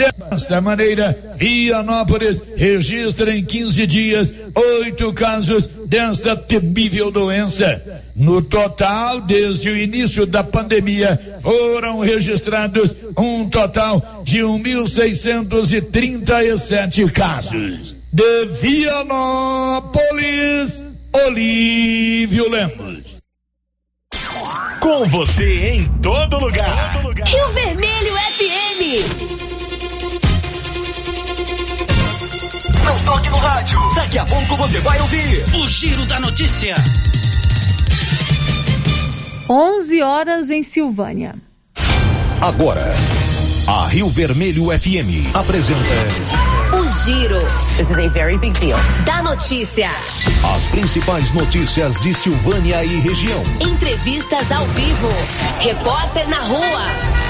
Desta maneira, Vianópolis registra em 15 dias oito casos desta temível doença. No total, desde o início da pandemia, foram registrados um total de 1.637 casos. De Vianópolis, Olívio Lemos. Com você em todo lugar. Todo lugar. Rio Vermelho FM. Não toque no rádio. Daqui a pouco você vai ouvir o Giro da Notícia. 11 horas em Silvânia. Agora, a Rio Vermelho FM apresenta O Giro. This is a very big deal. Da notícia. as principais notícias de Silvânia e região. Entrevistas ao vivo. Repórter na rua.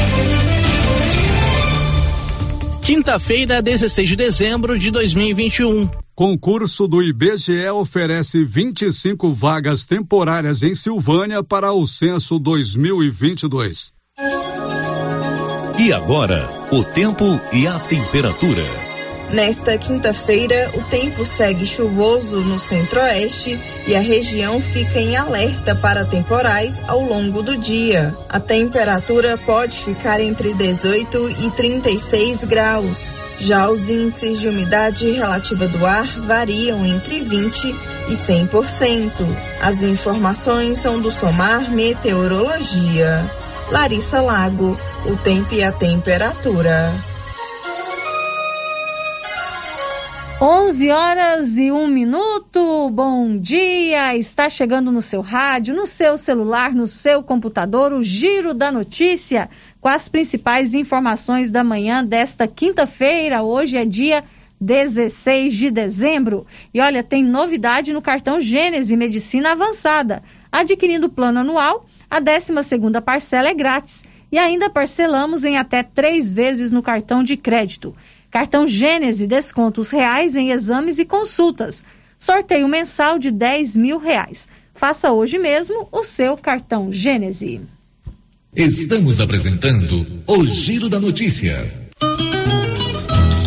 Quinta-feira, 16 de dezembro de 2021. Concurso do IBGE oferece 25 vagas temporárias em Silvânia para o censo 2022. E agora, o tempo e a temperatura. Nesta quinta-feira, o tempo segue chuvoso no centro-oeste e a região fica em alerta para temporais ao longo do dia. A temperatura pode ficar entre 18 e 36 graus. Já os índices de umidade relativa do ar variam entre 20 e 100%. As informações são do Somar Meteorologia. Larissa Lago, o tempo e a temperatura. 11 horas e um minuto. Bom dia! Está chegando no seu rádio, no seu celular, no seu computador, o Giro da Notícia com as principais informações da manhã desta quinta-feira. Hoje é dia 16 de dezembro. E olha, tem novidade no cartão Gênese Medicina Avançada. Adquirindo o plano anual, a 12 parcela é grátis. E ainda parcelamos em até três vezes no cartão de crédito. Cartão Gênese, descontos reais em exames e consultas. Sorteio mensal de 10 mil reais. Faça hoje mesmo o seu cartão Gênese. Estamos apresentando o Giro da Notícia.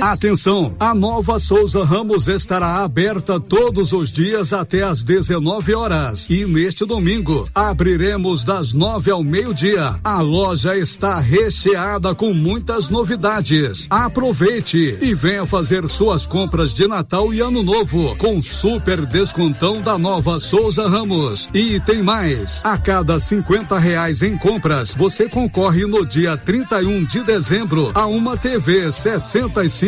Atenção, a nova Souza Ramos estará aberta todos os dias até às 19 horas. E neste domingo abriremos das 9 ao meio-dia. A loja está recheada com muitas novidades. Aproveite e venha fazer suas compras de Natal e Ano Novo com super descontão da nova Souza Ramos. E tem mais. A cada 50 reais em compras, você concorre no dia 31 de dezembro a uma TV 65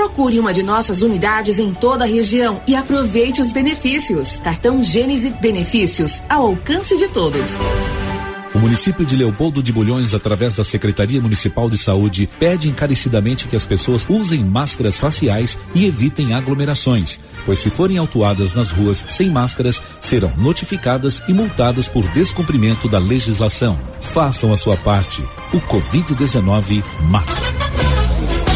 Procure uma de nossas unidades em toda a região e aproveite os benefícios. Cartão Gênese Benefícios ao alcance de todos. O município de Leopoldo de Bulhões, através da Secretaria Municipal de Saúde, pede encarecidamente que as pessoas usem máscaras faciais e evitem aglomerações, pois se forem autuadas nas ruas sem máscaras, serão notificadas e multadas por descumprimento da legislação. Façam a sua parte. O Covid-19 mata.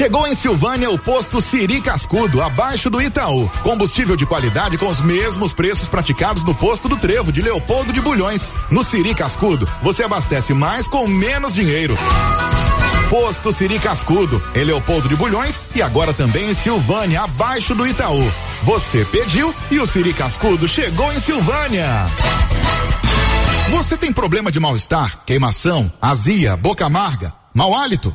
Chegou em Silvânia o posto Siri Cascudo, abaixo do Itaú. Combustível de qualidade com os mesmos preços praticados no posto do Trevo de Leopoldo de Bulhões. No Siri Cascudo, você abastece mais com menos dinheiro. Posto Siri Cascudo, em Leopoldo de Bulhões e agora também em Silvânia, abaixo do Itaú. Você pediu e o Siri Cascudo chegou em Silvânia. Você tem problema de mal-estar, queimação, azia, boca amarga, mau hálito?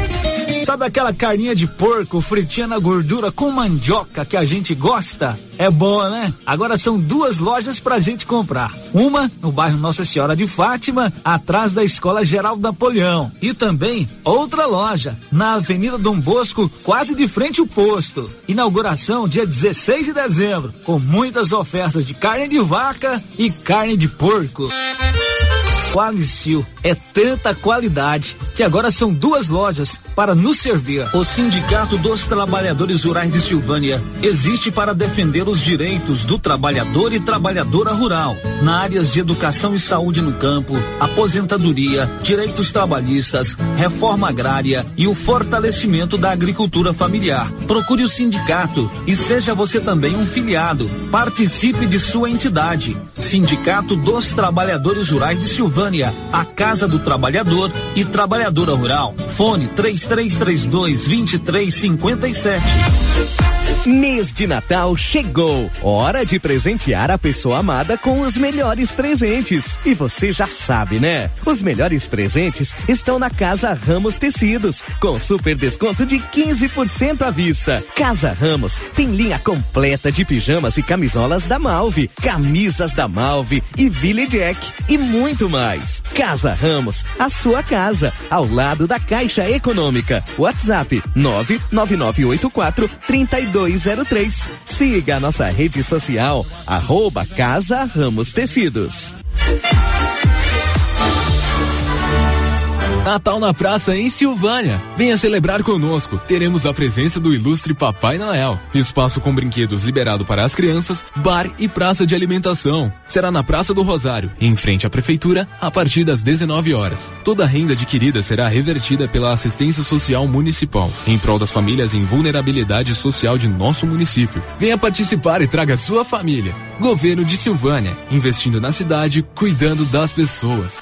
Sabe aquela carninha de porco fritinha na gordura com mandioca que a gente gosta? É boa, né? Agora são duas lojas pra gente comprar. Uma no bairro Nossa Senhora de Fátima, atrás da Escola Geral Napoleão. E também outra loja na Avenida Dom Bosco, quase de frente ao posto. Inauguração dia 16 de dezembro, com muitas ofertas de carne de vaca e carne de porco. Qualicil é tanta qualidade que agora são duas lojas para nos servir. O Sindicato dos Trabalhadores Rurais de Silvânia existe para defender os direitos do trabalhador e trabalhadora rural na áreas de educação e saúde no campo, aposentadoria, direitos trabalhistas, reforma agrária e o fortalecimento da agricultura familiar. Procure o sindicato e seja você também um filiado. Participe de sua entidade. Sindicato dos Trabalhadores Rurais de Silvânia Silvânia, a Casa do Trabalhador e Trabalhadora Rural. Fone 3332 2357. Mês de Natal chegou. Hora de presentear a pessoa amada com os melhores presentes. E você já sabe, né? Os melhores presentes estão na Casa Ramos Tecidos, com super desconto de 15% à vista. Casa Ramos tem linha completa de pijamas e camisolas da Malve, camisas da Malve e Ville Jack e muito mais. Casa Ramos, a sua casa, ao lado da Caixa Econômica. WhatsApp 99984 3203. Siga a nossa rede social, arroba Casa Ramos Tecidos. Natal na Praça em Silvânia. Venha celebrar conosco. Teremos a presença do ilustre Papai Noel. Espaço com brinquedos liberado para as crianças, bar e praça de alimentação. Será na Praça do Rosário, em frente à prefeitura, a partir das 19 horas. Toda renda adquirida será revertida pela assistência social municipal, em prol das famílias em vulnerabilidade social de nosso município. Venha participar e traga sua família. Governo de Silvânia, investindo na cidade, cuidando das pessoas.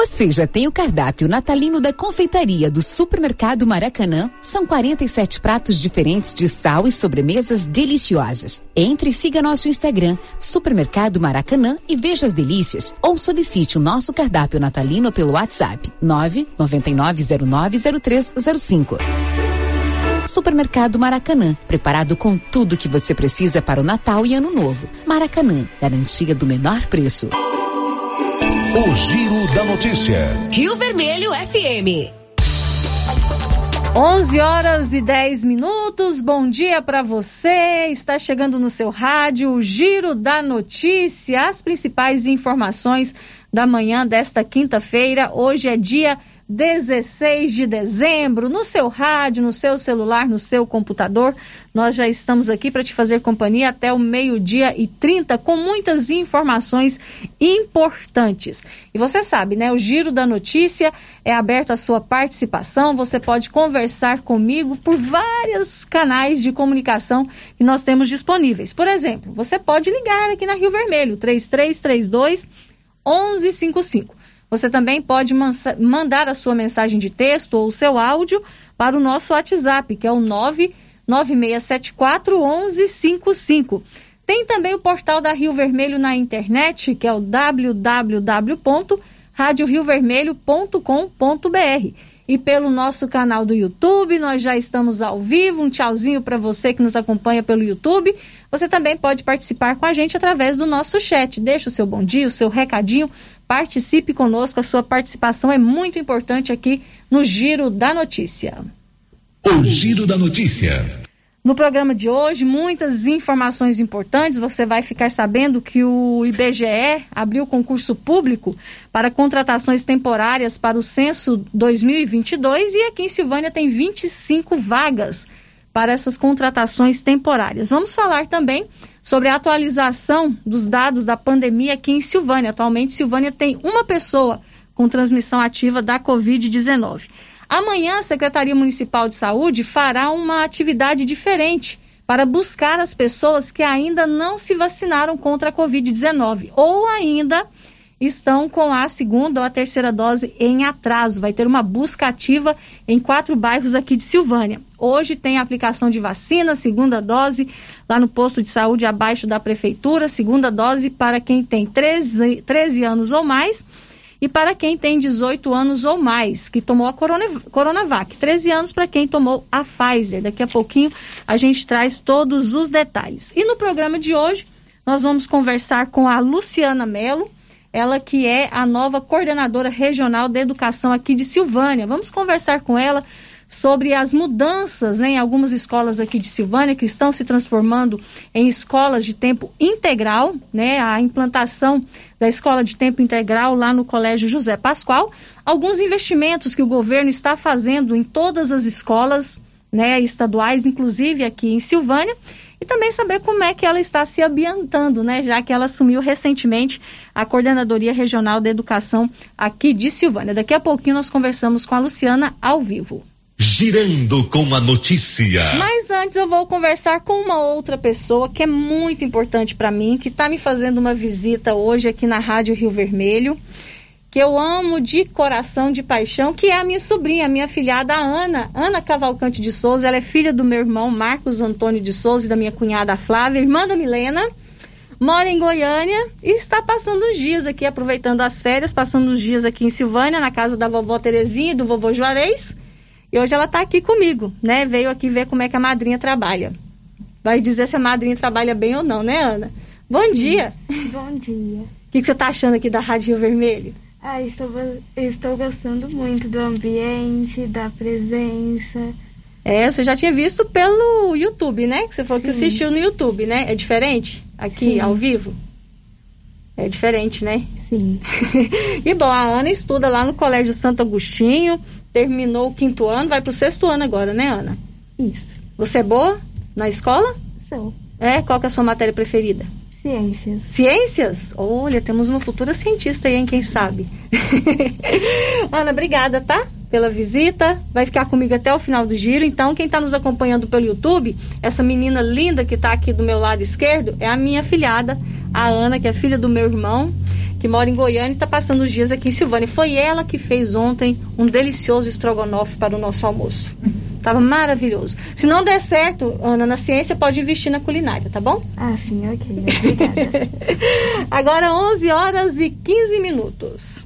Você já tem o cardápio natalino da confeitaria do Supermercado Maracanã? São 47 pratos diferentes de sal e sobremesas deliciosas. Entre e siga nosso Instagram, Supermercado Maracanã e veja as delícias ou solicite o nosso cardápio natalino pelo WhatsApp 999090305. Supermercado Maracanã, preparado com tudo que você precisa para o Natal e Ano Novo. Maracanã, garantia do menor preço. O Giro da Notícia. Rio Vermelho FM. 11 horas e 10 minutos. Bom dia para você. Está chegando no seu rádio o Giro da Notícia, as principais informações da manhã desta quinta-feira. Hoje é dia 16 de dezembro, no seu rádio, no seu celular, no seu computador. Nós já estamos aqui para te fazer companhia até o meio-dia e 30 com muitas informações importantes. E você sabe, né? O Giro da Notícia é aberto à sua participação. Você pode conversar comigo por vários canais de comunicação que nós temos disponíveis. Por exemplo, você pode ligar aqui na Rio Vermelho, 3332 1155. Você também pode mandar a sua mensagem de texto ou o seu áudio para o nosso WhatsApp, que é o 99674 1155. Tem também o portal da Rio Vermelho na internet, que é o www.radioriovermelho.com.br. E pelo nosso canal do YouTube, nós já estamos ao vivo. Um tchauzinho para você que nos acompanha pelo YouTube. Você também pode participar com a gente através do nosso chat. Deixa o seu bom dia, o seu recadinho Participe conosco, a sua participação é muito importante aqui no Giro da Notícia. O Giro da Notícia. No programa de hoje, muitas informações importantes. Você vai ficar sabendo que o IBGE abriu concurso público para contratações temporárias para o censo 2022 e aqui em Silvânia tem 25 vagas para essas contratações temporárias. Vamos falar também sobre a atualização dos dados da pandemia aqui em Silvânia. Atualmente, Silvânia tem uma pessoa com transmissão ativa da Covid-19. Amanhã, a Secretaria Municipal de Saúde fará uma atividade diferente para buscar as pessoas que ainda não se vacinaram contra a Covid-19 ou ainda estão com a segunda ou a terceira dose em atraso. Vai ter uma busca ativa em quatro bairros aqui de Silvânia. Hoje tem aplicação de vacina, segunda dose, lá no posto de saúde abaixo da prefeitura, segunda dose para quem tem 13, 13 anos ou mais e para quem tem 18 anos ou mais, que tomou a Corona, Coronavac. 13 anos para quem tomou a Pfizer. Daqui a pouquinho a gente traz todos os detalhes. E no programa de hoje, nós vamos conversar com a Luciana Mello, ela que é a nova coordenadora regional da educação aqui de Silvânia. Vamos conversar com ela sobre as mudanças né, em algumas escolas aqui de Silvânia que estão se transformando em escolas de tempo integral, né, a implantação da escola de tempo integral lá no Colégio José Pascoal, alguns investimentos que o governo está fazendo em todas as escolas né, estaduais, inclusive aqui em Silvânia, e também saber como é que ela está se ambientando, né, já que ela assumiu recentemente a Coordenadoria Regional da Educação aqui de Silvânia. Daqui a pouquinho nós conversamos com a Luciana ao vivo. Girando com a notícia. Mas antes eu vou conversar com uma outra pessoa que é muito importante para mim, que está me fazendo uma visita hoje aqui na Rádio Rio Vermelho que eu amo de coração, de paixão, que é a minha sobrinha, a minha filhada Ana, Ana Cavalcante de Souza. Ela é filha do meu irmão Marcos Antônio de Souza e da minha cunhada Flávia, irmã da Milena. Mora em Goiânia e está passando os dias aqui, aproveitando as férias, passando os dias aqui em Silvânia, na casa da vovó Terezinha e do vovô Juarez. E hoje ela está aqui comigo, né? Veio aqui ver como é que a madrinha trabalha. Vai dizer se a madrinha trabalha bem ou não, né, Ana? Bom dia. Bom dia. O que, que você está achando aqui da Rádio Rio Vermelho? Ah, estou, estou gostando muito do ambiente, da presença. É, você já tinha visto pelo YouTube, né? Que você falou Sim. que assistiu no YouTube, né? É diferente aqui Sim. ao vivo? É diferente, né? Sim. e bom, a Ana estuda lá no Colégio Santo Agostinho, terminou o quinto ano, vai pro sexto ano agora, né, Ana? Isso. Você é boa na escola? Sou. É? Qual que é a sua matéria preferida? Ciências. Ciências? Olha, temos uma futura cientista aí, hein? Quem sabe? Ana, obrigada, tá? Pela visita. Vai ficar comigo até o final do giro. Então, quem está nos acompanhando pelo YouTube, essa menina linda que está aqui do meu lado esquerdo é a minha filhada, a Ana, que é filha do meu irmão, que mora em Goiânia e está passando os dias aqui em Silvânia. Foi ela que fez ontem um delicioso estrogonofe para o nosso almoço. Tava maravilhoso. Se não der certo, Ana, na ciência, pode investir na culinária, tá bom? Ah, sim, ok. Obrigada. Agora 11 horas e 15 minutos.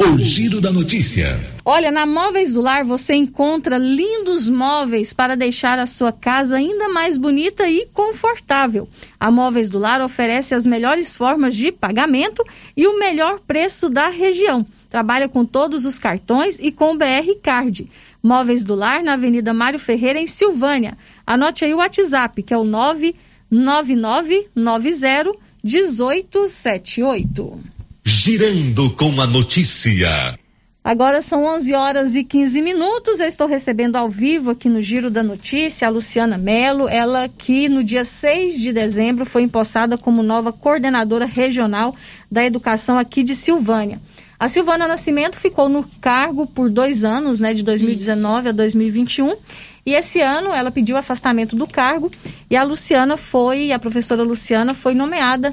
O giro da notícia. Olha, na Móveis do Lar você encontra lindos móveis para deixar a sua casa ainda mais bonita e confortável. A Móveis do Lar oferece as melhores formas de pagamento e o melhor preço da região. Trabalha com todos os cartões e com o BR Card. Móveis do Lar, na Avenida Mário Ferreira, em Silvânia. Anote aí o WhatsApp, que é o 99990 1878. Girando com a notícia. Agora são 11 horas e 15 minutos. Eu estou recebendo ao vivo aqui no Giro da Notícia a Luciana Melo, ela que no dia 6 de dezembro foi empossada como nova coordenadora regional da educação aqui de Silvânia. A Silvana Nascimento ficou no cargo por dois anos, né, de 2019 Isso. a 2021. E esse ano ela pediu afastamento do cargo e a Luciana foi, a professora Luciana foi nomeada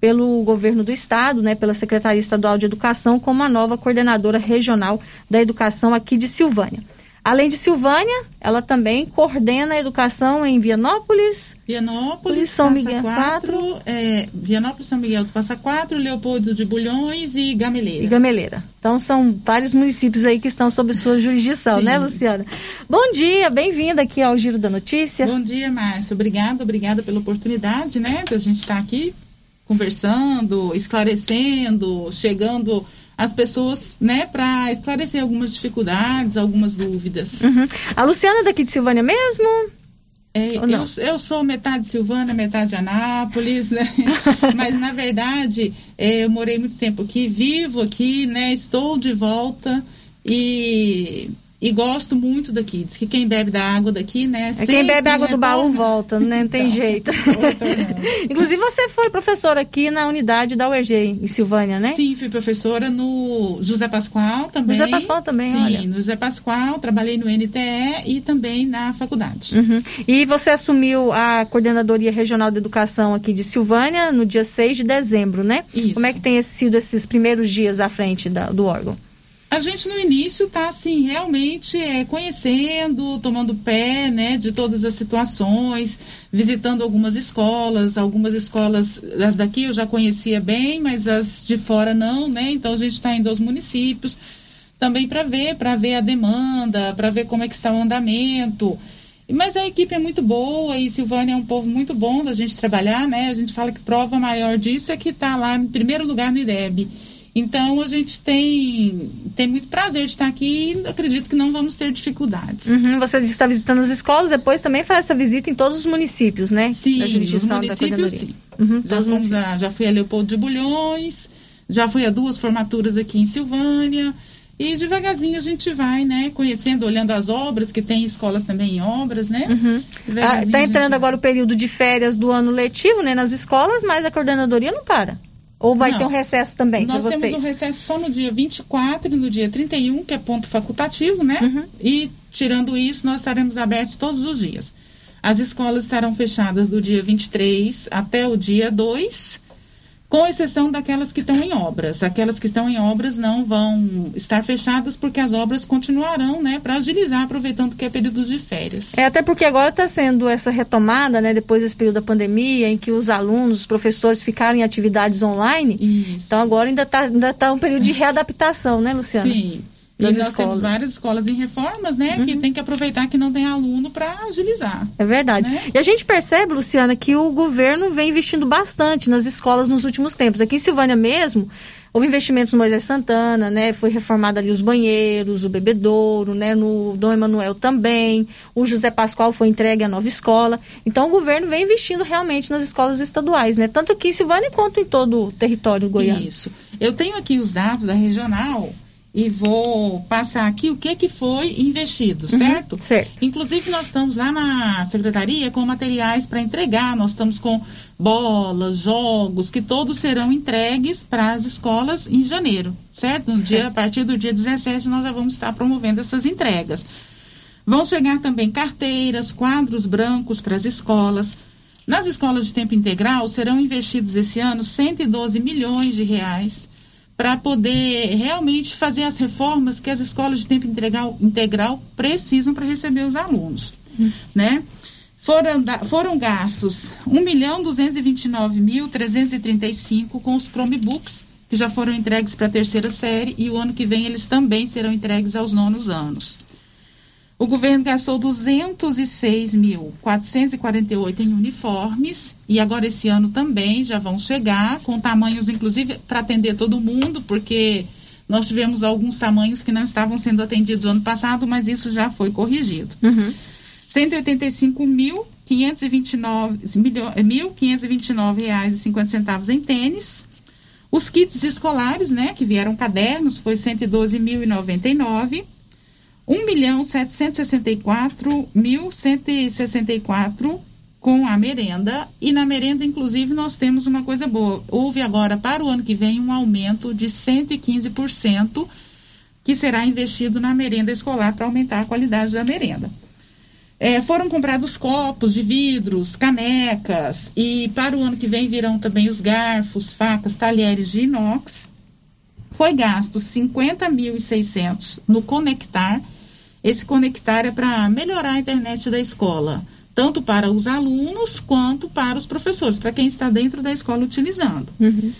pelo governo do estado, né, pela Secretaria Estadual de Educação, como a nova coordenadora regional da educação aqui de Silvânia. Além de Silvânia, ela também coordena a educação em Vianópolis, Vianópolis, São Passa Miguel 4, é, Vianópolis, São Miguel do Passa Quatro, Leopoldo de Bulhões e Gameleira. E Gameleira. Então são vários municípios aí que estão sob sua jurisdição, né, Sim. né, Luciana? Bom dia, bem-vinda aqui ao Giro da Notícia. Bom dia, Márcia. Obrigada, obrigada pela oportunidade, né, da gente estar aqui conversando, esclarecendo, chegando as pessoas, né, para esclarecer algumas dificuldades, algumas dúvidas. Uhum. A Luciana daqui de Silvânia mesmo? É, eu, eu, sou metade Silvânia, metade Anápolis, né? mas na verdade é, eu morei muito tempo aqui, vivo aqui, né? Estou de volta e e gosto muito daqui. Diz que quem bebe da água daqui, né? É quem bebe água do baú volta, né? Não tem então, jeito. Inclusive, você foi professora aqui na unidade da UEG, em Silvânia, né? Sim, fui professora no José Pascoal também. José Pascoal também, Sim, olha. no José Pascoal, trabalhei no NTE e também na faculdade. Uhum. E você assumiu a Coordenadoria Regional de Educação aqui de Silvânia no dia 6 de dezembro, né? Isso. Como é que tem sido esses primeiros dias à frente da, do órgão? A gente no início está assim realmente é, conhecendo, tomando pé, né, de todas as situações, visitando algumas escolas, algumas escolas as daqui eu já conhecia bem, mas as de fora não, né? Então a gente está indo aos municípios também para ver, para ver a demanda, para ver como é que está o andamento. Mas a equipe é muito boa e Silvânia é um povo muito bom da gente trabalhar, né? A gente fala que prova maior disso é que está lá em primeiro lugar no IDEB. Então a gente tem, tem muito prazer de estar aqui e acredito que não vamos ter dificuldades. Uhum, você está visitando as escolas, depois também faz essa visita em todos os municípios, né? Sim, da jurisdição nos municípios da sim. Uhum, já, fomos a, já fui a Leopoldo de Bulhões, já fui a duas formaturas aqui em Silvânia. E devagarzinho a gente vai, né, conhecendo, olhando as obras, que tem escolas também em obras, né? Uhum. Ah, tá entrando agora o período de férias do ano letivo, né, nas escolas, mas a coordenadoria não para. Ou vai não, ter um recesso também Nós temos um recesso só no dia 24 e no dia 31, que é ponto facultativo, né? Uhum. E tirando isso, nós estaremos abertos todos os dias. As escolas estarão fechadas do dia 23 até o dia 2 com exceção daquelas que estão em obras. Aquelas que estão em obras não vão estar fechadas porque as obras continuarão, né, para agilizar, aproveitando que é período de férias. É até porque agora está sendo essa retomada, né, depois desse período da pandemia, em que os alunos, os professores ficaram em atividades online. Isso. Então agora ainda está ainda tá um período de readaptação, né, Luciana? Sim. E nós escolas. temos várias escolas em reformas, né? Uhum. Que tem que aproveitar que não tem aluno para agilizar. É verdade. Né? E a gente percebe, Luciana, que o governo vem investindo bastante nas escolas nos últimos tempos. Aqui em Silvânia mesmo, houve investimentos no Moisés Santana, né? Foi reformado ali os banheiros, o bebedouro, né? No Dom Emanuel também. O José Pascoal foi entregue à nova escola. Então o governo vem investindo realmente nas escolas estaduais, né? Tanto aqui em Silvânia quanto em todo o território goiano. Isso. Eu tenho aqui os dados da regional e vou passar aqui o que, que foi investido, uhum, certo? Certo. Inclusive, nós estamos lá na secretaria com materiais para entregar, nós estamos com bolas, jogos, que todos serão entregues para as escolas em janeiro, certo? No certo. Dia, a partir do dia 17, nós já vamos estar promovendo essas entregas. Vão chegar também carteiras, quadros brancos para as escolas. Nas escolas de tempo integral serão investidos esse ano 112 milhões de reais para poder realmente fazer as reformas que as escolas de tempo integral, integral precisam para receber os alunos, uhum. né? Foram, foram gastos 1 milhão 229 mil 335 com os Chromebooks, que já foram entregues para a terceira série, e o ano que vem eles também serão entregues aos nonos anos. O governo gastou 206.448 em uniformes e agora esse ano também já vão chegar com tamanhos inclusive para atender todo mundo, porque nós tivemos alguns tamanhos que não estavam sendo atendidos no ano passado, mas isso já foi corrigido. Uhum. 185.529 reais e 50 centavos em tênis. Os kits escolares, né, que vieram cadernos, foi 112.099 um milhão setecentos mil cento e sessenta e quatro com a merenda. E na merenda inclusive nós temos uma coisa boa. Houve agora para o ano que vem um aumento de 115% que será investido na merenda escolar para aumentar a qualidade da merenda. É, foram comprados copos de vidros, canecas e para o ano que vem virão também os garfos, facas, talheres de inox. Foi gasto 50.600 no Conectar esse conectar é para melhorar a internet da escola, tanto para os alunos quanto para os professores, para quem está dentro da escola utilizando. Uhum.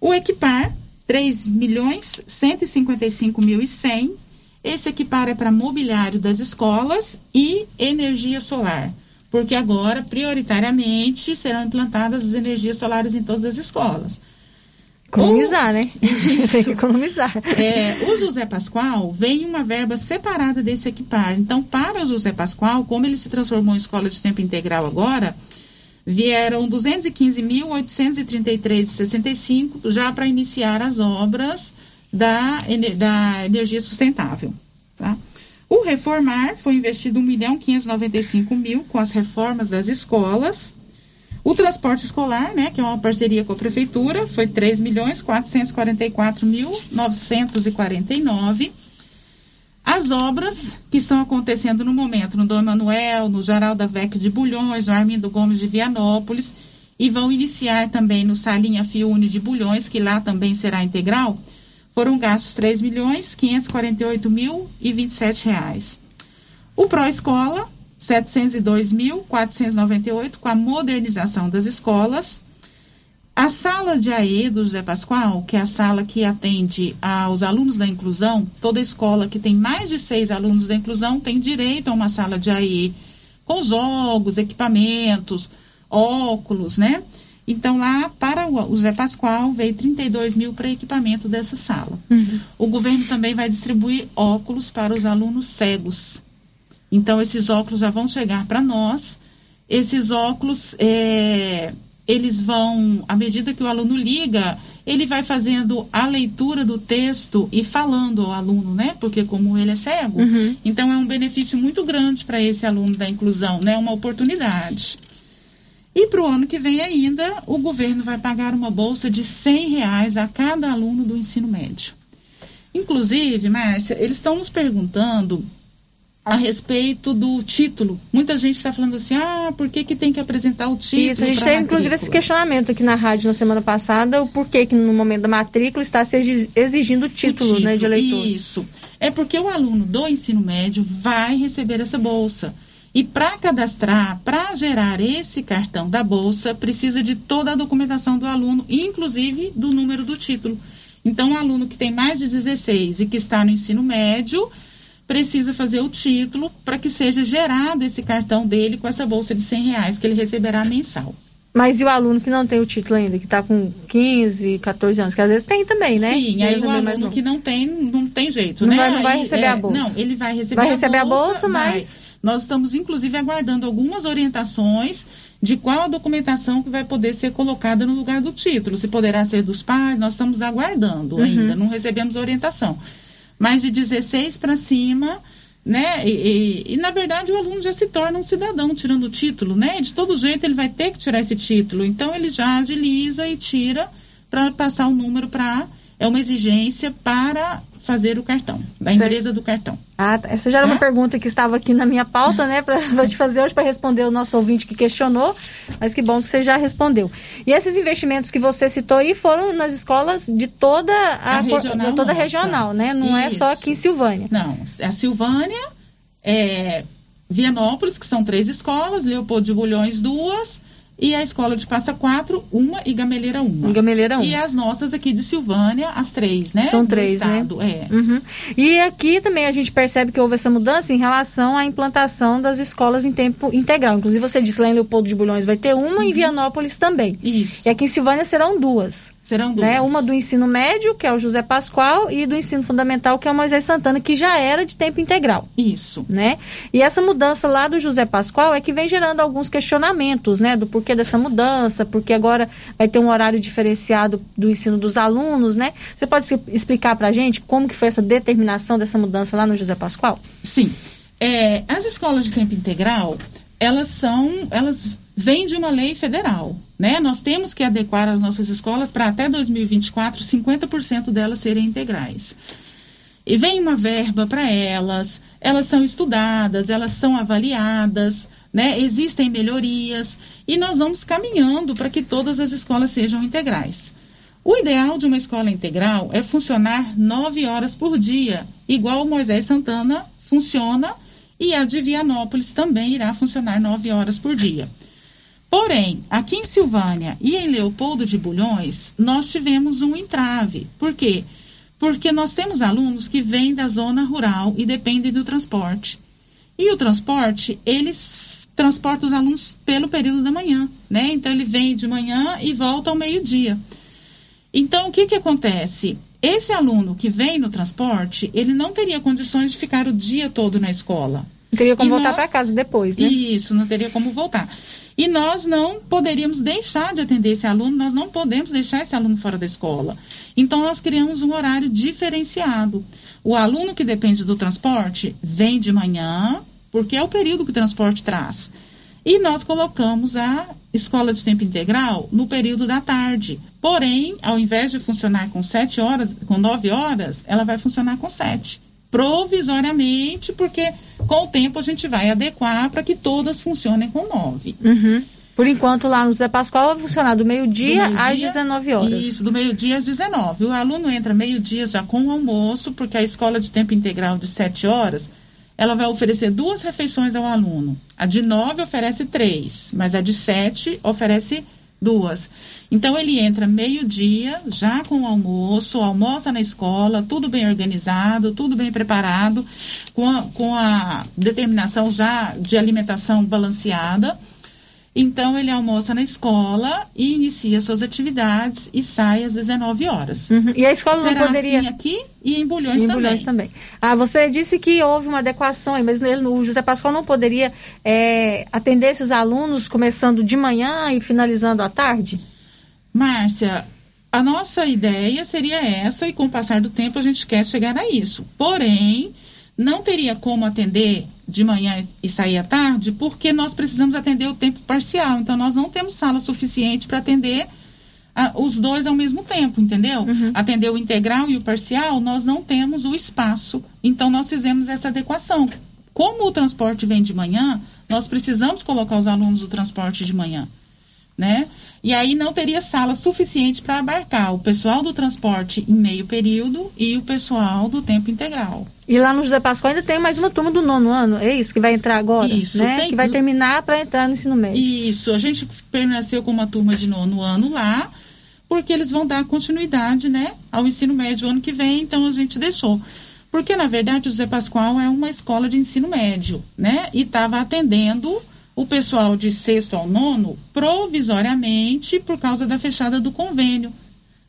O equipar, 3 milhões 155 mil e 100. Esse equipar é para mobiliário das escolas e energia solar, porque agora, prioritariamente, serão implantadas as energias solares em todas as escolas. Economizar, o... né? Tem que economizar. É, o José Pascoal vem uma verba separada desse equipar. Então, para o José Pascoal, como ele se transformou em escola de tempo integral agora, vieram 215.833,65 já para iniciar as obras da, da energia sustentável. Tá? O Reformar foi investido 1 milhão 595 mil com as reformas das escolas o transporte escolar, né, que é uma parceria com a prefeitura, foi 3 milhões 444 mil 949. As obras que estão acontecendo no momento no Dom Emanuel, no Geral da VEC de Bulhões, no Armindo Gomes de Vianópolis e vão iniciar também no Salinha Fiune de Bulhões, que lá também será integral, foram gastos 3 milhões 548 mil e 27 reais. O Pro Escola 702.498 com a modernização das escolas. A sala de AE do José Pascoal, que é a sala que atende aos alunos da inclusão, toda escola que tem mais de seis alunos da inclusão tem direito a uma sala de AE com jogos, equipamentos, óculos, né? Então, lá para o Zé Pascoal, veio 32 mil para equipamento dessa sala. Uhum. O governo também vai distribuir óculos para os alunos cegos. Então, esses óculos já vão chegar para nós. Esses óculos, é, eles vão, à medida que o aluno liga, ele vai fazendo a leitura do texto e falando ao aluno, né? Porque como ele é cego, uhum. então é um benefício muito grande para esse aluno da inclusão, né? Uma oportunidade. E para o ano que vem ainda, o governo vai pagar uma bolsa de 100 reais a cada aluno do ensino médio. Inclusive, Márcia, eles estão nos perguntando a respeito do título. Muita gente está falando assim, ah, por que, que tem que apresentar o título? Isso, a gente teve inclusive esse questionamento aqui na rádio na semana passada, o porquê que no momento da matrícula está se exigindo o título, o título né, de eleitor. Isso. É porque o aluno do ensino médio vai receber essa bolsa. E para cadastrar, para gerar esse cartão da bolsa, precisa de toda a documentação do aluno, inclusive do número do título. Então, o aluno que tem mais de 16 e que está no ensino médio precisa fazer o título para que seja gerado esse cartão dele com essa bolsa de 100 reais que ele receberá mensal. Mas e o aluno que não tem o título ainda, que está com 15, 14 anos, que às vezes tem também, né? Sim, aí o aluno que não tem, não tem jeito, não né? Vai, não vai Aí, receber é, a bolsa. Não, ele vai receber, Vai receber a a bolsa, bolsa, vai. mas- Nós estamos, inclusive, aguardando algumas orientações de qual a documentação que vai poder ser colocada no lugar do título. Se poderá ser dos pais, nós estamos aguardando Uhum. ainda, não recebemos orientação. Mas de 16 para cima, né? E, e- e, na verdade o aluno já se torna um cidadão tirando o título, né? De todo jeito ele vai ter que tirar esse título. Então ele já agiliza e tira para passar o número para é uma exigência para fazer o cartão, da empresa do cartão. Ah, tá. essa já era uma Tá? pergunta que estava aqui na minha pauta, né, para te fazer hoje, para responder o nosso ouvinte que questionou, mas que bom que você já respondeu. E esses investimentos que você citou aí foram nas escolas de toda a, A regional de toda a regional, né? Não é só Isso. aqui em Silvânia. Não, a Silvânia, é, Vianópolis, que são três escolas, Leopoldo de Bulhões, duas, e a escola de Passa Quatro, uma, e Gameleira, uma. E Gameleira, uma. E as nossas aqui de Silvânia, as três, né? São três, né? É. Uhum. E aqui também a gente percebe que houve essa mudança em relação à implantação das escolas em tempo integral. Inclusive, você disse lá em Leopoldo de Bulhões vai ter uma, em Vianópolis também. Uhum. Isso. E aqui em Silvânia serão duas. Serão duas. Né? Uma do ensino médio, que é o José Pascoal, e do ensino fundamental, que é o Moisés Santana, que já era de tempo integral. Isso. Né? E essa mudança lá do José Pascoal é que vem gerando alguns questionamentos, né? Do porquê dessa mudança, porque agora vai ter um horário diferenciado do ensino dos alunos, né? Você pode explicar pra gente como que foi essa determinação dessa mudança lá no José Pascoal? Sim. É, as escolas de tempo integral, elas são, elas vêm de uma lei federal, né? Nós temos que adequar as nossas escolas para até 2024, 50% delas serem integrais. E vem uma verba para elas, elas são estudadas, elas são avaliadas, né? Existem melhorias e nós vamos caminhando para que todas as escolas sejam integrais. O ideal de uma escola integral é funcionar nove horas por dia, igual Moisés Santana funciona e a de Vianópolis também irá funcionar nove horas por dia. Porém, aqui em Silvânia e em Leopoldo de Bulhões, nós tivemos um entrave. Por quê? Porque nós temos alunos que vêm da zona rural e dependem do transporte. E o transporte, eles transportam os alunos pelo período da manhã, né? Então ele vem de manhã e volta ao meio-dia. Então, o que que acontece? Esse aluno que vem no transporte, ele não teria condições de ficar o dia todo na escola. Não teria como E voltar nós- para casa depois, né? Isso, não teria como voltar. E nós não poderíamos deixar de atender esse aluno, nós não podemos deixar esse aluno fora da escola. Então, nós criamos um horário diferenciado. O aluno que depende do transporte vem de manhã, porque é o período que o transporte traz. E nós colocamos a escola de tempo integral no período da tarde. Porém, ao invés de funcionar com sete horas, com nove horas, ela vai funcionar com sete. Provisoriamente, porque com o tempo a gente vai adequar para que todas funcionem com nove. Uhum. Por enquanto, lá no José Pascoal vai funcionar do meio-dia meio-dia, às 19 horas. Isso, do meio-dia às 19. O aluno entra meio-dia já com o almoço, porque a escola de tempo integral de 7 horas, ela vai oferecer duas refeições ao aluno. A de 9 oferece três, mas a de 7 oferece duas. Então ele entra meio-dia, já com o almoço, almoça na escola, tudo bem organizado, tudo bem preparado, com a, com a determinação já de alimentação balanceada. Então ele almoça na escola e inicia suas atividades e sai às 19 horas. Uhum. E a escola Será não poderia. assim aqui e em Bulhões Em também. Bulhões também. Ah, você disse que houve uma adequação aí, mas ele, o José Pascoal não poderia é, atender esses alunos começando de manhã e finalizando à tarde? Márcia, a nossa ideia seria essa e com o passar do tempo a gente quer chegar a isso. Porém, não teria como atender de manhã e sair à tarde, porque nós precisamos atender o tempo parcial. Então, nós não temos sala suficiente para atender ah, os dois ao mesmo tempo, entendeu? Atender o integral e o parcial, nós não temos o espaço. Então, nós fizemos essa adequação. Como o transporte vem de manhã, nós precisamos colocar os alunos do transporte de manhã né? E aí não teria sala suficiente para abarcar o pessoal do transporte em meio período e o pessoal do tempo integral. E lá no José Pascoal ainda tem mais uma turma do nono ano, é isso que vai entrar agora, Isso, né? tem- Que vai terminar para entrar no ensino médio. Isso, a gente permaneceu com uma turma de nono ano lá, porque eles vão dar continuidade, né, ao ensino médio ano que vem, então a gente deixou. Porque, na verdade, o José Pascoal é uma escola de ensino médio, né, e estava atendendo o pessoal de sexto ao nono provisoriamente por causa da fechada do convênio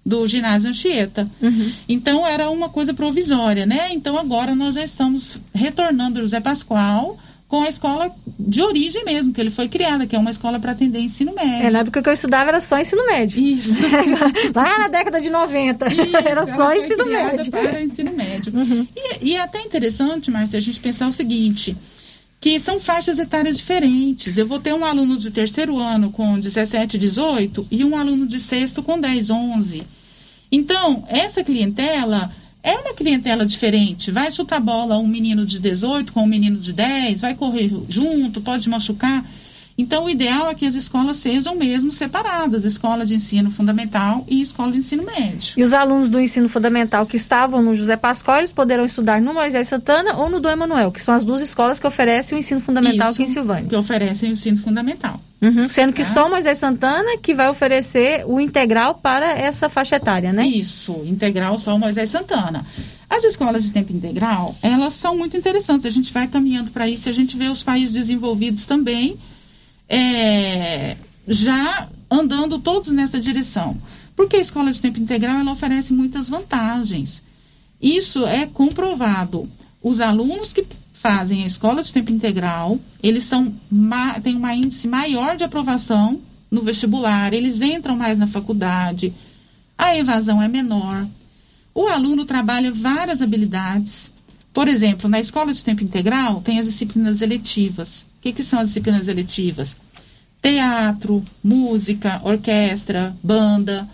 do ginásio Anchieta. Uhum. Então era uma coisa provisória, né? Então agora nós já estamos retornando o José Pascoal com a escola de origem mesmo, que ele foi criada, que é uma escola para atender ensino médio. É, na época que eu estudava era só ensino médio. Isso. Lá na década de 90. Isso, era só ensino médio. Para ensino médio. Uhum. E, e é até interessante, Márcia, a gente pensar o seguinte, que são faixas etárias diferentes. Eu vou ter um aluno de terceiro ano com 17, 18 e um aluno de sexto com 10, 11. Então, essa clientela é uma clientela diferente. Vai chutar bola um menino de 18 com um menino de 10, vai correr junto, pode machucar. Então, o ideal é que as escolas sejam mesmo separadas, escola de ensino fundamental e escola de ensino médio. E os alunos do ensino fundamental que estavam no José Pascoal, eles poderão estudar no Moisés Santana ou no Dom Emanuel, que são as duas escolas que oferecem o ensino fundamental Isso, aqui em Silvânia. Que oferecem o ensino fundamental. Uhum, sendo que Tá. só o Moisés Santana que vai oferecer o integral para essa faixa etária, né? Isso, integral só o Moisés Santana. As escolas de tempo integral, elas são muito interessantes. A gente vai caminhando para isso e a gente vê os países desenvolvidos também é, já andando todos nessa direção. Porque a escola de tempo integral ela oferece muitas vantagens. Isso é comprovado. Os alunos que fazem a escola de tempo integral, eles são têm um índice maior de aprovação no vestibular, eles entram mais na faculdade, a evasão é menor. O aluno trabalha várias habilidades. Por exemplo, na escola de tempo integral tem as disciplinas eletivas. O que, que são as disciplinas eletivas? Teatro, música, orquestra, banda.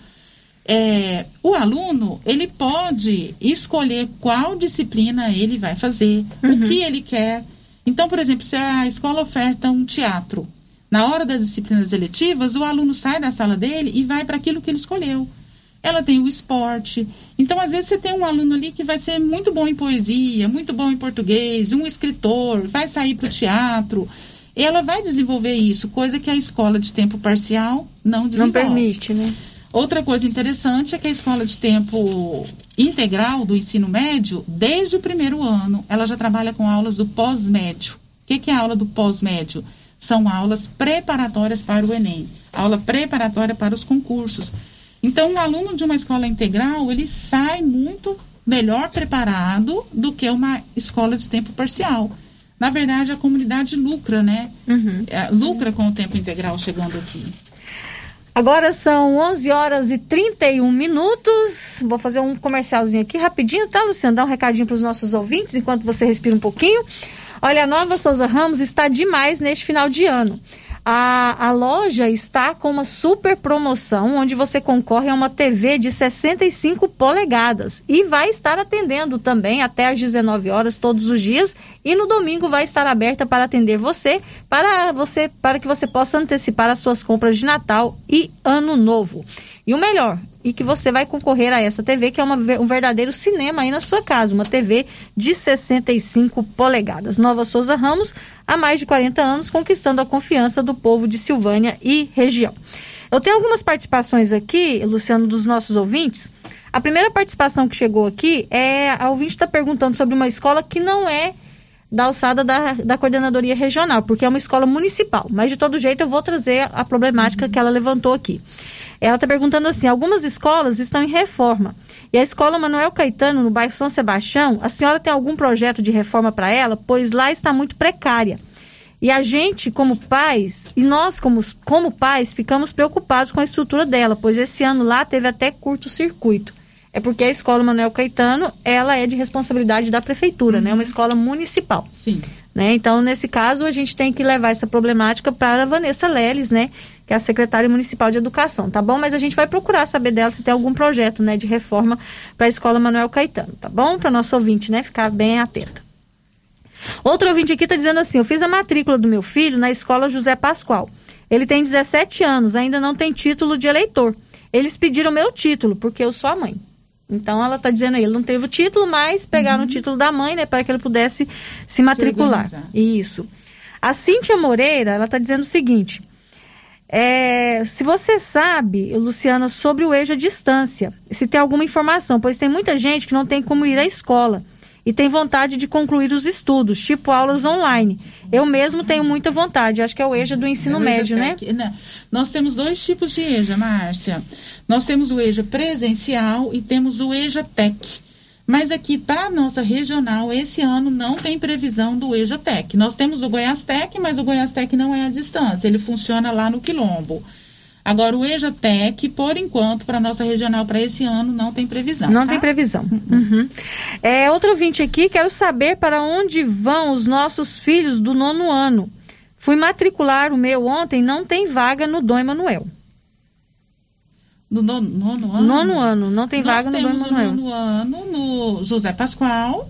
É, o aluno ele pode escolher qual disciplina ele vai fazer, o que ele quer. Então, por exemplo, se a escola oferta um teatro, na hora das disciplinas eletivas, o aluno sai da sala dele e vai para aquilo que ele escolheu. Ela tem o esporte. Então, às vezes, você tem um aluno ali que vai ser muito bom em poesia, muito bom em português, um escritor, vai sair para o teatro. Ela vai desenvolver isso, coisa que a escola de tempo parcial não Não desenvolve. permite, né? Outra coisa interessante é que a escola de tempo integral do ensino médio, desde o primeiro ano, ela já trabalha com aulas do pós-médio. O que, que é a aula do pós-médio? São aulas preparatórias para o Enem, aula preparatória para os concursos. Então, um aluno de uma escola integral, ele sai muito melhor preparado do que uma escola de tempo parcial. Na verdade, a comunidade lucra, né? É, lucra com o tempo integral chegando aqui. Agora são 11 horas e 31 minutos. Vou fazer um comercialzinho aqui rapidinho, tá, Luciano? Dar um recadinho para os nossos ouvintes enquanto você respira um pouquinho. Olha, a Nova Souza Ramos está demais neste final de ano. A, a loja está com uma super promoção onde você concorre a uma TV de 65 polegadas e vai estar atendendo também até às 19 horas todos os dias e no domingo vai estar aberta para atender você para você para que você possa antecipar as suas compras de Natal e Ano Novo. E o melhor, e que você vai concorrer a essa TV, que é uma um verdadeiro cinema aí na sua casa, uma TV de 65 polegadas. Nova Souza Ramos, há mais de 40 anos, conquistando a confiança do povo de Silvânia e região. Eu tenho algumas participações aqui, Luciano, dos nossos ouvintes. A primeira participação que chegou aqui é a ouvinte está perguntando sobre uma escola que não é da alçada da, da coordenadoria regional, porque é uma escola municipal. Mas de todo jeito eu vou trazer a problemática que ela levantou aqui. Ela está perguntando assim: algumas escolas estão em reforma. E a escola Manuel Caetano, no bairro São Sebastião, a senhora tem algum projeto de reforma para ela? Pois lá está muito precária. E a gente, como pais, e nós, como, como pais, ficamos preocupados com a estrutura dela, pois esse ano lá teve até curto-circuito. É porque a escola Manuel Caetano, ela é de responsabilidade da prefeitura, né? Uma escola municipal. Sim. Né? Então, nesse caso, a gente tem que levar essa problemática para a Vanessa Leles, né? Que é a secretária municipal de educação, tá bom? Mas a gente vai procurar saber dela se tem algum projeto, né, de reforma para a escola Manuel Caetano, tá bom? Para nosso ouvinte, né, ficar bem atenta. Outro ouvinte aqui está dizendo assim: eu fiz a matrícula do meu filho na escola José Pascoal. Ele tem 17 anos, ainda não tem título de eleitor. Eles pediram meu título, porque eu sou a mãe. Então ela está dizendo aí, ele não teve o título, mas pegaram o título da mãe, né, para que ele pudesse se matricular. Isso. A Cíntia Moreira, ela está dizendo o seguinte: É, se você sabe, Luciana, sobre o EJA distância, se tem alguma informação, pois tem muita gente que não tem como ir à escola e tem vontade de concluir os estudos, tipo aulas online. Eu mesmo tenho muita vontade, acho que é o EJA do ensino É médio, né? EJA Tec, Nós temos dois tipos de EJA, Márcia. Nós temos o EJA presencial e temos o EJA Tec. Mas aqui para a nossa regional, esse ano não tem previsão do EJA Tec. Nós temos o Goiás Tec, mas o Goiás Tec não é à distância, ele funciona lá no Quilombo. Agora, o EJA Tec, por enquanto, para a nossa regional, para esse ano, não tem previsão. Não tá? tem previsão. Uhum. É, outro ouvinte aqui, quero saber para onde vão os nossos filhos do nono ano. Fui matricular o meu ontem, não tem vaga no Dom Emanuel. No nono, nono ano? Nono ano, não tem Nós vaga no Dom temos Emanuel. o nono ano no José Pascoal,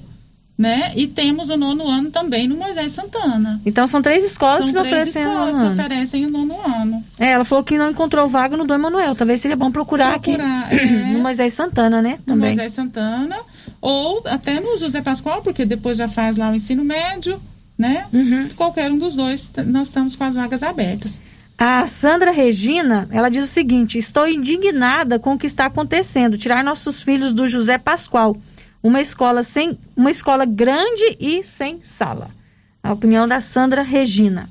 né? E temos o nono ano também no Moisés Santana. Então são três escolas São que três oferecem o escolas nono que oferecem o nono ano. É, ela falou que não encontrou vaga no Dom Emanuel. Talvez seria bom procurar, Procurar, aqui é. no Moisés Santana, né? No Também. Moisés Santana, ou até no José Pascoal, porque depois já faz lá o ensino médio, né? Uhum. Qualquer um dos dois, nós estamos com as vagas abertas. A Sandra Regina, ela diz o seguinte: estou indignada com o que está acontecendo, tirar nossos filhos do José Pascoal, uma escola sem, uma escola grande e sem sala. A opinião da Sandra Regina.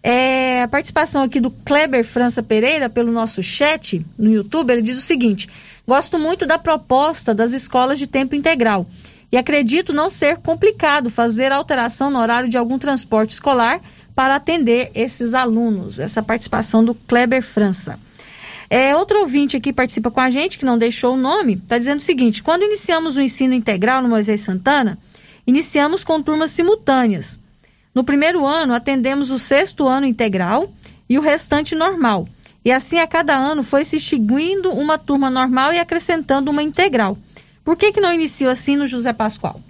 É, a participação aqui do Kleber França Pereira pelo nosso chat no YouTube, ele diz o seguinte: gosto muito da proposta das escolas de tempo integral e acredito não ser complicado fazer alteração no horário de algum transporte escolar para atender esses alunos. Essa participação do Kleber França. É, outro ouvinte aqui participa com a gente, que não deixou o nome, está dizendo o seguinte: quando iniciamos o ensino integral no Moisés Santana, iniciamos com turmas simultâneas. No primeiro ano, atendemos o sexto ano integral e o restante normal. E assim, a cada ano, foi se extinguindo uma turma normal e acrescentando uma integral. Por que, que não iniciou assim no José Pascoal?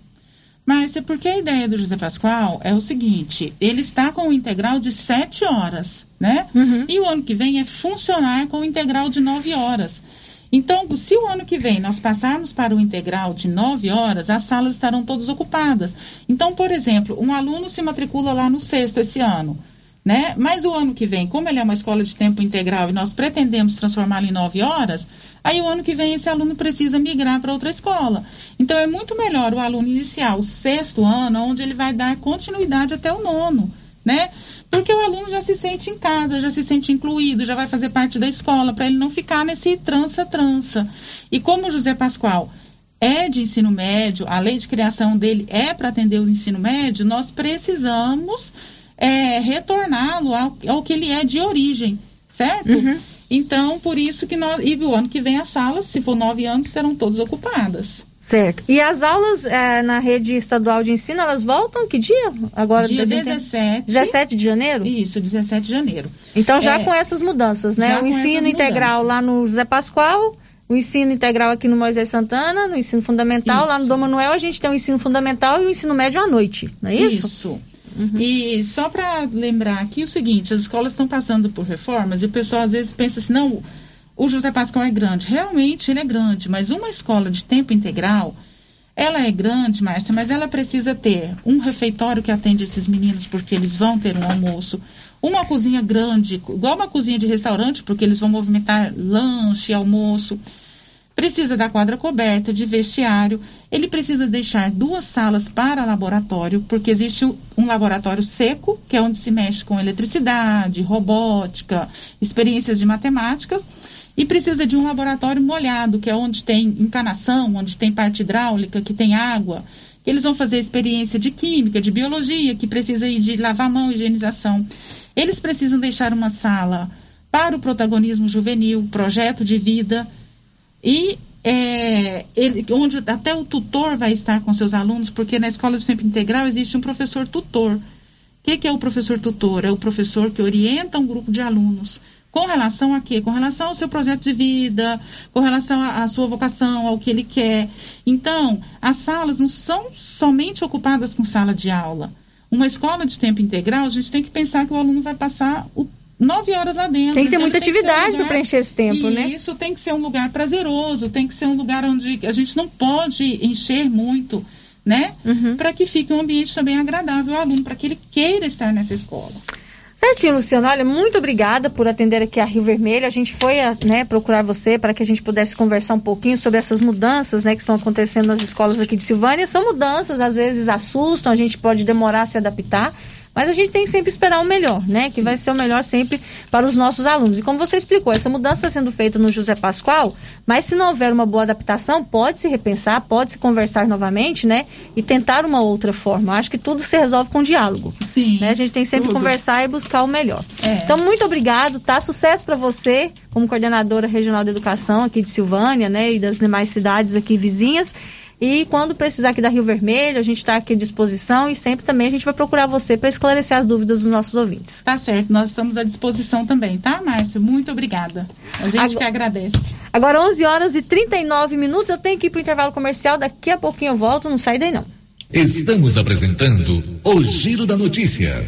Márcia, porque a ideia do José Pascoal é o seguinte: ele está com o integral de 7 horas, né? E o ano que vem é funcionar com o integral de 9 horas. Então, se o ano que vem nós passarmos para o integral de 9 horas, as salas estarão todas ocupadas. Então, por exemplo, um aluno se matricula lá no sexto esse ano. Né? Mas o ano que vem, como ele é uma escola de tempo integral e nós pretendemos transformá-lo em nove horas, aí o ano que vem esse aluno precisa migrar para outra escola. Então é muito melhor o aluno iniciar o sexto ano, onde ele vai dar continuidade até o nono, né? Porque o aluno já se sente em casa, já se sente incluído, já vai fazer parte da escola, para ele não ficar nesse trança-trança. E como o José Pascoal é de ensino médio, a lei de criação dele é para atender o ensino médio, nós precisamos é, retorná-lo ao, ao que ele é de origem, certo? Então, por isso que nós. E o ano que vem as salas, se for nove anos, terão todas ocupadas. Certo. E as aulas eh, na rede estadual de ensino, elas voltam que dia? Agora Dia dezem- 17. 17 de janeiro? Isso, 17 de janeiro. Então já É, com essas mudanças, né? O ensino integral lá no José Pascoal, o ensino integral aqui no Moisés Santana, no ensino fundamental, lá no Isso. Dom Manuel a gente tem o ensino fundamental e o ensino médio à noite, não é isso? Isso. E só para lembrar aqui o seguinte, as escolas estão passando por reformas e o pessoal às vezes pensa assim, não, o José Pascoal é grande. Realmente ele é grande, mas uma escola de tempo integral, ela é grande, Márcia, mas ela precisa ter um refeitório que atende esses meninos, porque eles vão ter um almoço, uma cozinha grande, igual uma cozinha de restaurante, porque eles vão movimentar lanche, almoço. Precisa da quadra coberta, de vestiário. Ele precisa deixar duas salas para laboratório, porque existe um laboratório seco, que é onde se mexe com eletricidade, robótica, experiências de matemáticas. E precisa de um laboratório molhado, que é onde tem encanação, onde tem parte hidráulica, que tem água. Eles vão fazer experiência de química, de biologia, que precisa ir de lavar mão, higienização. Eles precisam deixar uma sala para o protagonismo juvenil, projeto de vida, e é, ele- onde até o tutor vai estar com seus alunos, porque na escola de tempo integral existe um professor tutor. O que, que é o professor tutor? É o professor que orienta um grupo de alunos. Com relação a quê? Com relação ao seu projeto de vida, com relação à sua vocação, ao que ele quer. Então, as salas não são somente ocupadas com sala de aula. Uma escola de tempo integral, a gente tem que pensar que o aluno vai passar o- nove horas lá dentro. Tem que ter Então, muita um atividade lugar- para preencher esse tempo, e né? Isso tem que ser um lugar prazeroso, tem que ser um lugar onde a gente não pode encher muito, né? Uhum. Para que fique um ambiente também agradável ao aluno, para que ele queira estar nessa escola. Certinho, Luciano. Olha, muito obrigada por atender aqui a Rio Vermelho. A gente foi né, procurar você para que a gente pudesse conversar um pouquinho sobre essas mudanças né, que estão acontecendo nas escolas aqui de Silvânia. São mudanças, às vezes assustam, a gente pode demorar a se adaptar. Mas a gente tem que sempre esperar o melhor, né? Que vai ser o melhor sempre para os nossos alunos. E como você explicou, essa mudança está sendo feita no José Pascoal, mas se não houver uma boa adaptação, pode se repensar, pode se conversar novamente, né? E tentar uma outra forma. Acho que tudo se resolve com diálogo. Sim. Né? A gente tem sempre que conversar e buscar o melhor. É. Então, muito obrigado, tá? Sucesso para você, como coordenadora regional de educação aqui de Silvânia, né? E das demais cidades aqui vizinhas. E quando precisar aqui da Rio Vermelho, a gente está aqui à disposição e sempre também a gente vai procurar você para esclarecer as dúvidas dos nossos ouvintes. Tá certo, nós estamos à disposição também, tá, Márcio? Muito obrigada. A gente Agora- que agradece. Agora 11 horas e 39 minutos, eu tenho que ir para o intervalo comercial, daqui a pouquinho eu volto, não sai daí não. Estamos apresentando o Giro da Notícia.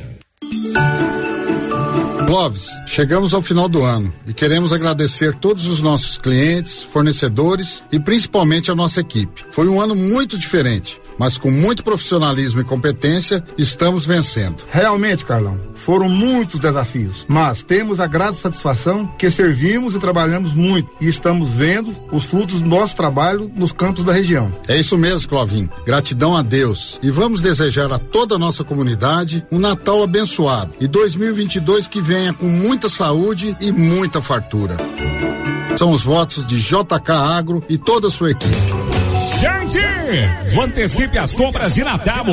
Clóvis, chegamos ao final do ano e queremos agradecer todos os nossos clientes, fornecedores e principalmente a nossa equipe. Foi um ano muito diferente, mas com muito profissionalismo e competência estamos vencendo. Realmente, Carlão, foram muitos desafios, mas temos a grata satisfação que servimos e trabalhamos muito e estamos vendo os frutos do nosso trabalho nos campos da região. É isso mesmo, Clovin. Gratidão a Deus. E vamos desejar a toda a nossa comunidade um Natal abençoado e 2022 que venha com muita saúde e muita fartura. São os votos de JK Agro e toda a sua equipe. Gente, antecipe as compras de Natal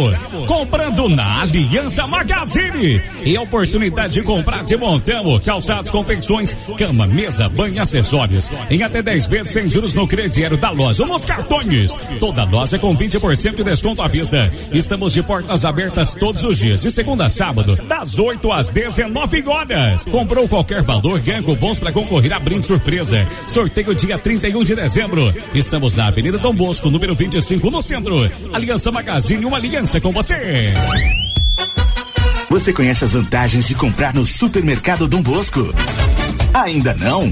comprando na Aliança Magazine. E a oportunidade de comprar de montão, calçados, confecções, cama, mesa, banho acessórios. Em até 10 vezes sem juros no crediário da loja ou nos cartões. Toda loja com 20% de desconto à vista. Estamos de portas abertas todos os dias, de segunda a sábado, das 8 às 19 horas. Comprou qualquer valor, ganha cupons para concorrer a brinde surpresa. Sorteio dia 31 de dezembro. Estamos na Avenida Dom Bosco, número 25, no centro. Aliança Magazine, uma aliança com você. Você conhece as vantagens de comprar no Supermercado Dom Bosco? Ainda não?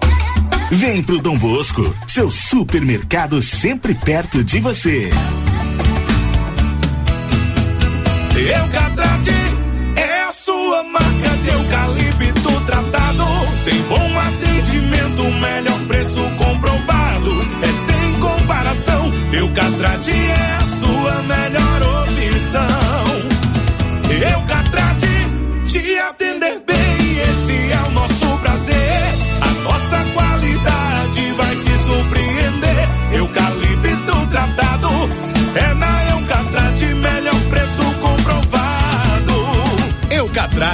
Vem pro Dom Bosco, seu supermercado sempre perto de você. Eucatrate é a sua marca de eucalipto tratado. Tem bom atendimento, melhor preço comprovado. É sem comparação. Eucatrate é a sua melhor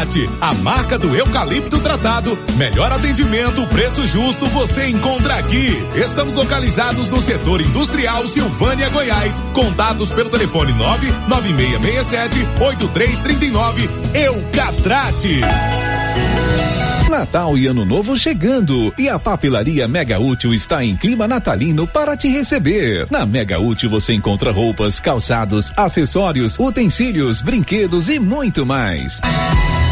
Eucatrate, a marca do eucalipto tratado. Melhor atendimento, preço justo, você encontra aqui. Estamos localizados no setor industrial Silvânia, Goiás. Contatos pelo telefone 99667 8339. Eucatrate. Natal e Ano Novo chegando e a Papelaria Mega Útil está em clima natalino para te receber. Na Mega Útil você encontra roupas, calçados, acessórios, utensílios, brinquedos e muito mais.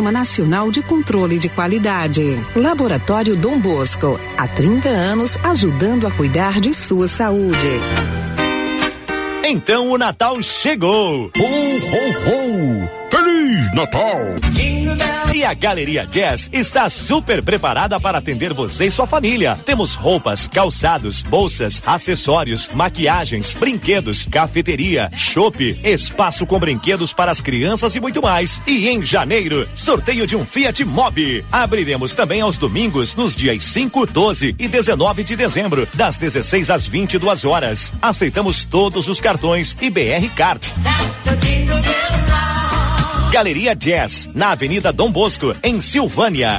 Nacional de Controle de Qualidade. Laboratório Dom Bosco, há 30 anos ajudando a cuidar de sua saúde. Então o Natal chegou! Ho, ho, ho! Feliz Natal! E a Galeria Jazz está super preparada para atender você e sua família. Temos roupas, calçados, bolsas, acessórios, maquiagens, brinquedos, cafeteria, chopp, espaço com brinquedos para as crianças e muito mais. E em janeiro, sorteio de um Fiat Mobi. Abriremos também aos domingos nos dias 5, 12 e 19 de dezembro, das 16 às 22 horas. Aceitamos todos os cartões e BR Card. Galeria Jazz, na Avenida Dom Bosco, em Silvânia.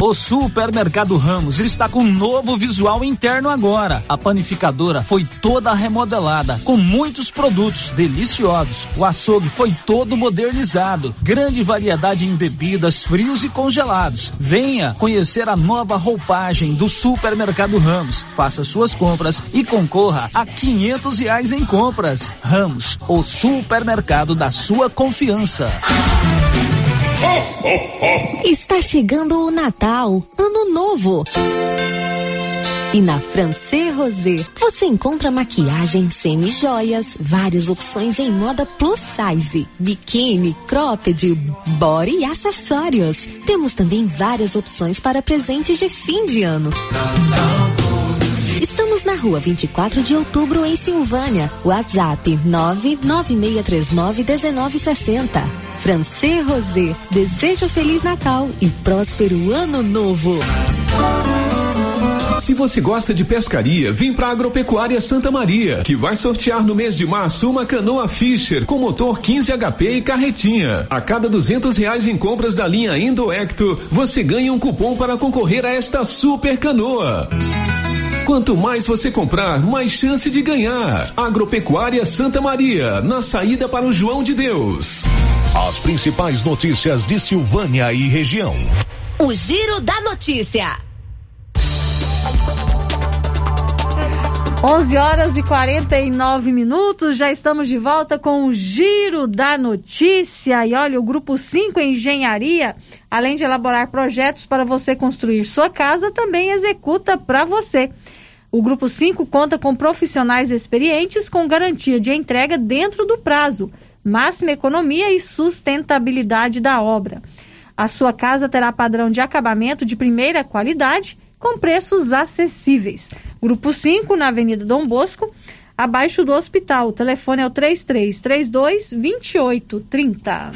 O Supermercado Ramos está com um novo visual interno agora. A panificadora foi toda remodelada, com muitos produtos deliciosos. O açougue foi todo modernizado. Grande variedade em bebidas, frios e congelados. Venha conhecer a nova roupagem do Supermercado Ramos. Faça suas compras e concorra a quinhentos reais em compras. Ramos, o supermercado da sua confiança. Está chegando o Natal, Ano Novo. E na Francê Rosé você encontra maquiagem semi-joias, várias opções em moda plus size, biquíni, cropped, body e acessórios. Temos também várias opções para presentes de fim de ano. Estamos na rua 24 de outubro, em Silvânia. WhatsApp 996391960. Francê Rosé, desejo Feliz Natal e próspero Ano Novo. Se você gosta de pescaria, vem pra Agropecuária Santa Maria, que vai sortear no mês de março uma canoa Fisher com motor 15 HP e carretinha. A cada duzentos reais em compras da linha Indoecto, você ganha um cupom para concorrer a esta super canoa. Quanto mais você comprar, mais chance de ganhar. Agropecuária Santa Maria, na saída para o João de Deus. As principais notícias de Silvânia e região. O Giro da Notícia. 11 horas e 49 minutos, já estamos de volta com o Giro da Notícia. E olha, o Grupo 5 Engenharia, além de elaborar projetos para você construir sua casa, também executa para você. O Grupo 5 conta com profissionais experientes com garantia de entrega dentro do prazo, máxima economia e sustentabilidade da obra. A sua casa terá padrão de acabamento de primeira qualidade com preços acessíveis. Grupo 5, na Avenida Dom Bosco, abaixo do hospital. O telefone é o 3332 2830.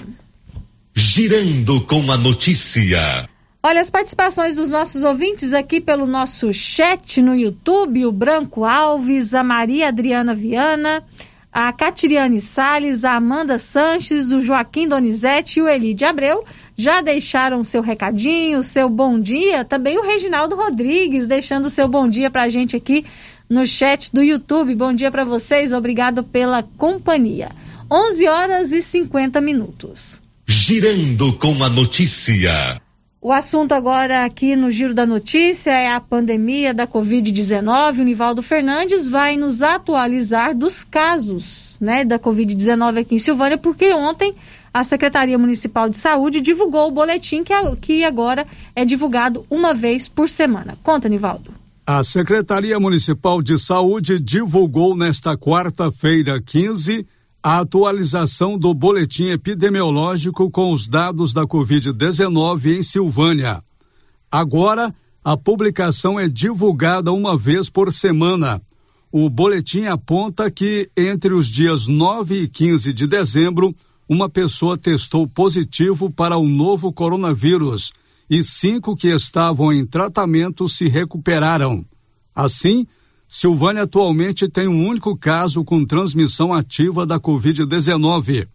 Girando com a notícia. Olha, as participações dos nossos ouvintes aqui pelo nosso chat no YouTube, o Branco Alves, a Maria Adriana Viana, a Catiriane Sales, a Amanda Sanches, o Joaquim Donizete e o Elide Abreu já deixaram seu recadinho, seu bom dia. Também o Reginaldo Rodrigues deixando seu bom dia para a gente aqui no chat do YouTube. Bom dia para vocês, obrigado pela companhia. 11 horas e 50 minutos. Girando com a notícia. O assunto agora aqui no Giro da Notícia é a pandemia da Covid-19. O Nivaldo Fernandes vai nos atualizar dos casos né, da Covid-19 aqui em Silvânia, porque ontem a Secretaria Municipal de Saúde divulgou o boletim que, que agora é divulgado uma vez por semana. Conta, Nivaldo. A Secretaria Municipal de Saúde divulgou nesta quarta-feira, 15, a atualização do boletim epidemiológico com os dados da Covid-19 em Silvânia. Agora, a publicação é divulgada uma vez por semana. O boletim aponta que, entre os dias 9 e 15 de dezembro, uma pessoa testou positivo para o novo coronavírus e cinco que estavam em tratamento se recuperaram. Assim, Silvânia atualmente tem um único caso com transmissão ativa da Covid-19.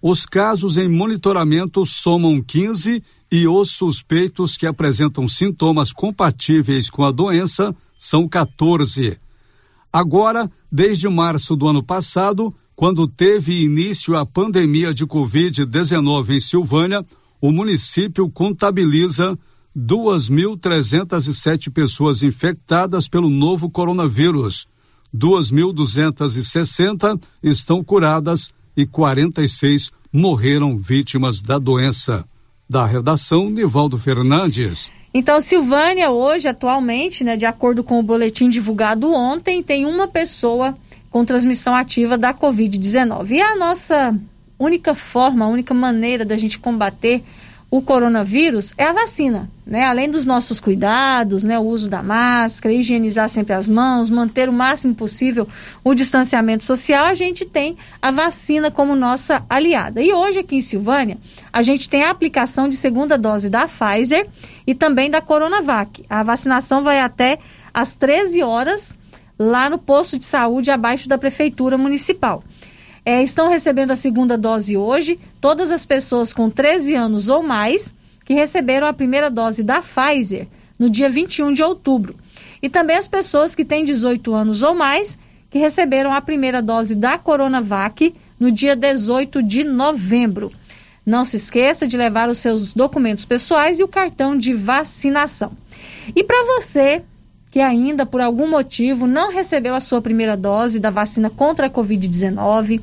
Os casos em monitoramento somam 15 e os suspeitos que apresentam sintomas compatíveis com a doença são 14. Agora, desde março do ano passado, quando teve início a pandemia de Covid-19 em Silvânia, o município contabiliza 2.307 pessoas infectadas pelo novo coronavírus. 2.260 estão curadas e 46 morreram vítimas da doença. Da redação, Nivaldo Fernandes. Então, Silvânia, hoje, atualmente, né, de acordo com o boletim divulgado ontem, tem uma pessoa com transmissão ativa da Covid-19. E a nossa única forma, a única maneira da gente combater o coronavírus é a vacina, né? Além dos nossos cuidados, né? O uso da máscara, higienizar sempre as mãos, manter o máximo possível o distanciamento social, a gente tem a vacina como nossa aliada. E hoje aqui em Silvânia, a gente tem a aplicação de segunda dose da Pfizer e também da Coronavac. A vacinação vai até às 13 horas lá no posto de saúde abaixo da prefeitura municipal é, estão recebendo a segunda dose hoje todas as pessoas com 13 anos ou mais que receberam a primeira dose da Pfizer no dia 21 de outubro. E também as pessoas que têm 18 anos ou mais que receberam a primeira dose da Coronavac no dia 18 de novembro. Não se esqueça de levar os seus documentos pessoais e o cartão de vacinação. E para você que ainda por algum motivo não recebeu a sua primeira dose da vacina contra a Covid-19,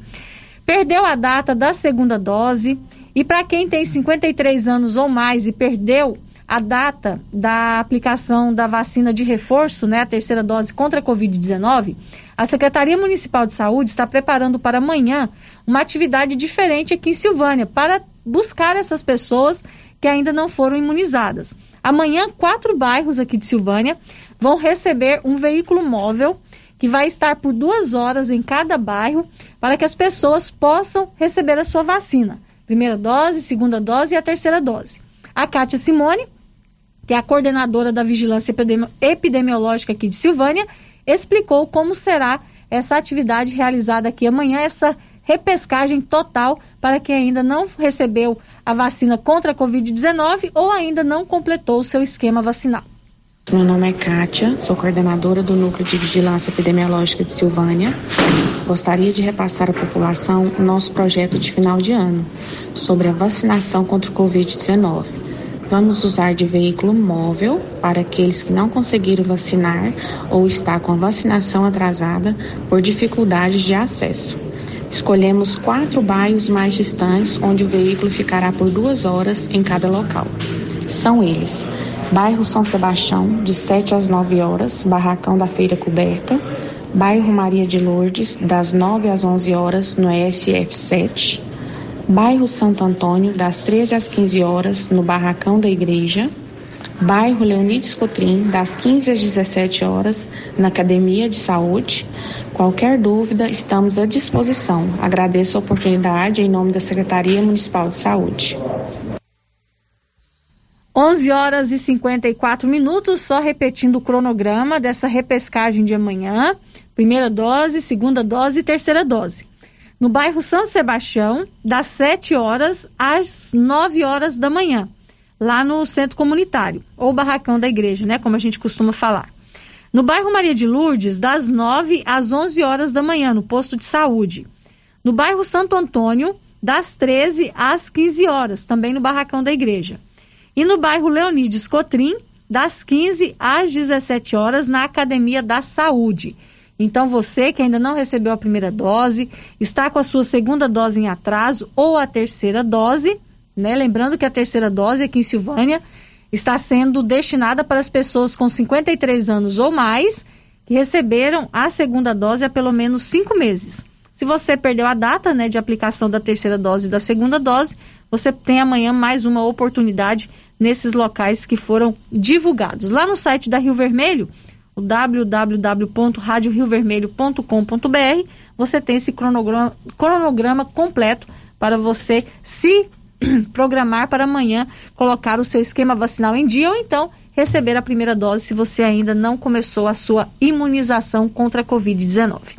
perdeu a data da segunda dose e para quem tem 53 anos ou mais e perdeu a data da aplicação da vacina de reforço, né, a terceira dose contra a Covid-19, a Secretaria Municipal de Saúde está preparando para amanhã uma atividade diferente aqui em Silvânia para buscar essas pessoas que ainda não foram imunizadas. Amanhã, quatro bairros aqui de Silvânia vão receber um veículo móvel que vai estar por duas horas em cada bairro para que as pessoas possam receber a sua vacina. Primeira dose, segunda dose e a terceira dose. A Kátia Simone, que é a coordenadora da Vigilância Epidemiológica aqui de Silvânia, explicou como será essa atividade realizada aqui amanhã, essa repescagem total para quem ainda não recebeu a vacina contra a Covid-19 ou ainda não completou o seu esquema vacinal. Meu nome é Kátia, sou coordenadora do Núcleo de Vigilância Epidemiológica de Silvânia. Gostaria de repassar à população o nosso projeto de final de ano sobre a vacinação contra o Covid-19. Vamos usar de veículo móvel para aqueles que não conseguiram vacinar ou está com a vacinação atrasada por dificuldades de acesso. Escolhemos quatro bairros mais distantes onde o veículo ficará por duas horas em cada local. São eles: Bairro São Sebastião, de 7 às 9 horas, Barracão da Feira Coberta. Bairro Maria de Lourdes, das 9 às 11 horas, no ESF 7. Bairro Santo Antônio, das 13 às 15 horas, no Barracão da Igreja. Bairro Leonides Cotrim, das 15 às 17 horas, na Academia de Saúde. Qualquer dúvida, estamos à disposição. Agradeço a oportunidade em nome da Secretaria Municipal de Saúde. 11 horas e 54 minutos, só repetindo o cronograma dessa repescagem de amanhã. Primeira dose, segunda dose e terceira dose. No bairro São Sebastião, das 7 horas às 9 horas da manhã, lá no centro comunitário, ou barracão da igreja, né? Como a gente costuma falar. No bairro Maria de Lourdes, das 9 às 11 horas da manhã, no posto de saúde. No bairro Santo Antônio, das 13 às 15 horas, também no barracão da igreja. E no bairro Leonides Cotrim, das 15 às 17 horas, na Academia da Saúde. Então, você que ainda não recebeu a primeira dose, está com a sua segunda dose em atraso ou a terceira dose, né? Lembrando que a terceira dose aqui em Silvânia está sendo destinada para as pessoas com 53 anos ou mais que receberam a segunda dose há pelo menos cinco meses. Se você perdeu a data né, de aplicação da terceira dose e da segunda dose, você tem amanhã mais uma oportunidade nesses locais que foram divulgados. Lá no site da Rio Vermelho, o www.radioriovermelho.com.br, você tem esse cronograma, cronograma completo para você se programar para amanhã colocar o seu esquema vacinal em dia ou então receber a primeira dose se você ainda não começou a sua imunização contra a Covid-19.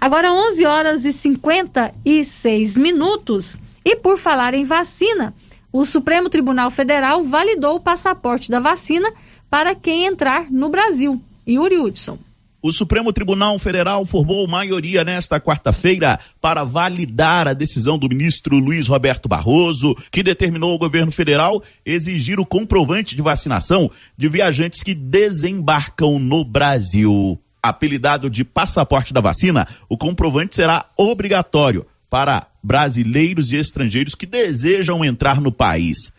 Agora 11 horas e 56 minutos e por falar em vacina, o Supremo Tribunal Federal validou o passaporte da vacina para quem entrar no Brasil. Yuri Hudson. O Supremo Tribunal Federal formou maioria nesta quarta-feira para validar a decisão do ministro Luiz Roberto Barroso, que determinou ao governo federal exigir o comprovante de vacinação de viajantes que desembarcam no Brasil. Apelidado de passaporte da vacina, o comprovante será obrigatório para brasileiros e estrangeiros que desejam entrar no país.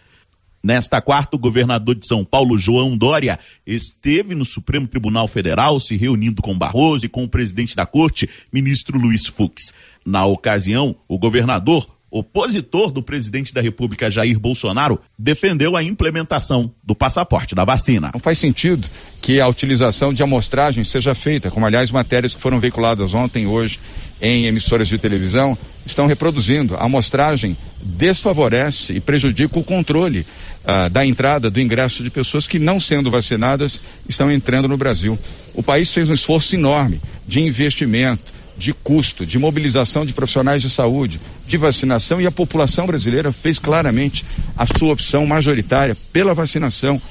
Nesta quarta, o governador de São Paulo, João Dória, esteve no Supremo Tribunal Federal se reunindo com Barroso e com o presidente da corte, ministro Luiz Fux. Na ocasião, o governador, opositor do presidente da República, Jair Bolsonaro, defendeu a implementação do passaporte da vacina. Não faz sentido que a utilização de amostragem seja feita, como aliás matérias que foram veiculadas ontem, hoje em emissoras de televisão estão reproduzindo. A amostragem desfavorece e prejudica o controle ah, da entrada, do ingresso de pessoas que, não sendo vacinadas, estão entrando no Brasil. O país fez um esforço enorme de investimento, de custo, de mobilização de profissionais de saúde, de vacinação e a população brasileira fez claramente a sua opção majoritária pela vacinação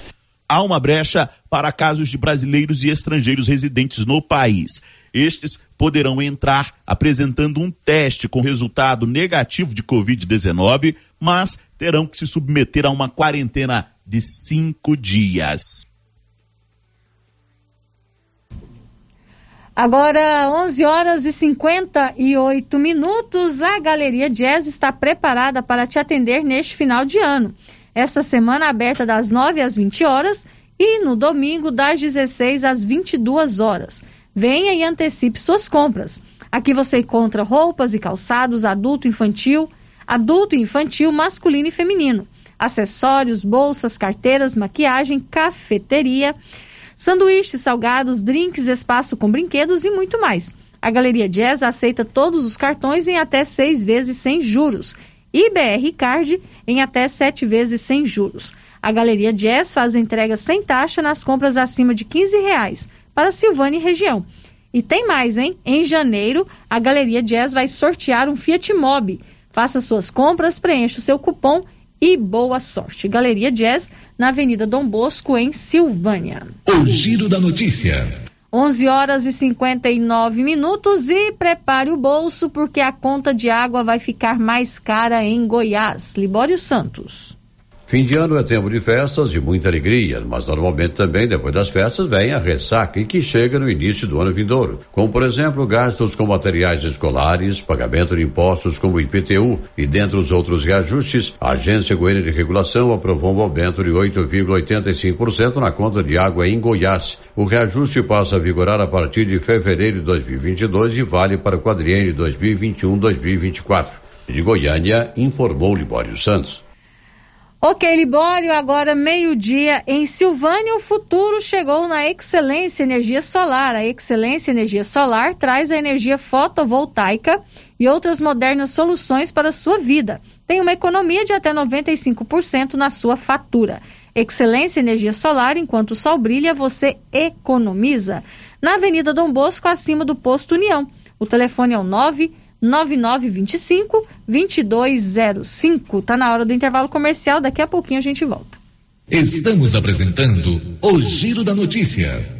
há uma brecha para casos de brasileiros e estrangeiros residentes no país. Estes poderão entrar apresentando um teste com resultado negativo de Covid-19, mas terão que se submeter a uma quarentena de cinco dias. Agora, 11 horas e 58 minutos, a Galeria Jazz está preparada para te atender neste final de ano. Esta semana aberta das 9 às 20 horas e no domingo das 16 às 22 horas. Venha e antecipe suas compras. Aqui você encontra roupas e calçados adulto infantil, adulto e infantil, masculino e feminino, acessórios, bolsas, carteiras, maquiagem, cafeteria, sanduíches, salgados, drinks, espaço com brinquedos e muito mais. A Galeria Jazz aceita todos os cartões em até seis vezes sem juros e BR Card em até sete vezes sem juros. A Galeria Jazz faz entrega sem taxa nas compras acima de 15 reais para Silvânia e região. E tem mais, hein? Em janeiro, a Galeria Jazz vai sortear um Fiat Mobi. Faça suas compras, preencha o seu cupom e boa sorte. Galeria Jazz, na Avenida Dom Bosco, em Silvânia. O Giro da Notícia. 11 horas e 59 minutos e prepare o bolso porque a conta de água vai ficar mais cara em Goiás. Libório Santos. Fim de ano é tempo de festas de muita alegria, mas normalmente também depois das festas vem a ressaca e que chega no início do ano vindouro, como por exemplo gastos com materiais escolares, pagamento de impostos como IPTU e dentre os outros reajustes, a Agência Goiana de Regulação aprovou um aumento de 8,85% na conta de água em Goiás. O reajuste passa a vigorar a partir de fevereiro de 2022 e vale para o quadriênio 2021-2024. De Goiânia, informou Libório Santos. Ok, Libório, agora meio-dia em Silvânia, o futuro chegou na Excelência Energia Solar. A Excelência Energia Solar traz a energia fotovoltaica e outras modernas soluções para a sua vida. Tem uma economia de até 95% na sua fatura. Excelência Energia Solar, enquanto o sol brilha, você economiza. Na Avenida Dom Bosco, acima do posto União. O telefone é o 9 9925 2205. Tá na hora do intervalo comercial, daqui a pouquinho a gente volta. Estamos apresentando o Giro da Notícia.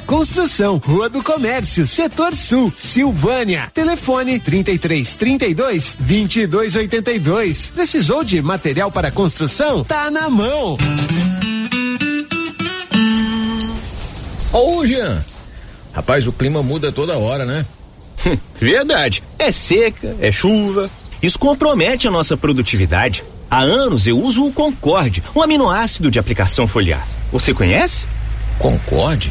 Construção, Rua do Comércio, Setor Sul, Silvânia. Telefone 33 32 22 82. Precisou de material para construção? Tá na mão. Ô, Jean. Rapaz, o clima muda toda hora, né? Verdade. É seca, é chuva. Isso compromete a nossa produtividade. Há anos eu uso o Concorde, um aminoácido de aplicação foliar. Você conhece? Concorde?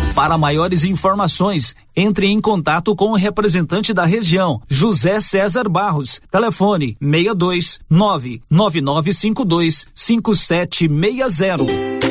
Para maiores informações, entre em contato com o representante da região, José César Barros. Telefone 62 99952 5760.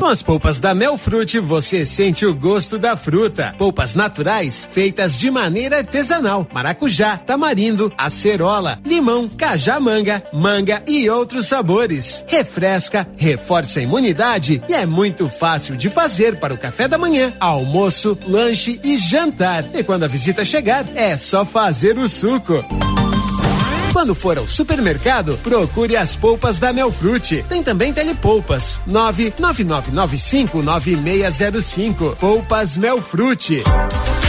Com as polpas da Melfrute, você sente o gosto da fruta. Polpas naturais, feitas de maneira artesanal. Maracujá, tamarindo, acerola, limão, cajá-manga, manga e outros sabores. Refresca, reforça a imunidade e é muito fácil de fazer para o café da manhã, almoço, lanche e jantar. E quando a visita chegar, é só fazer o suco. Quando for ao supermercado, procure as polpas da Melfrute. Tem também telepolpas. 999959605. Polpas Melfrute.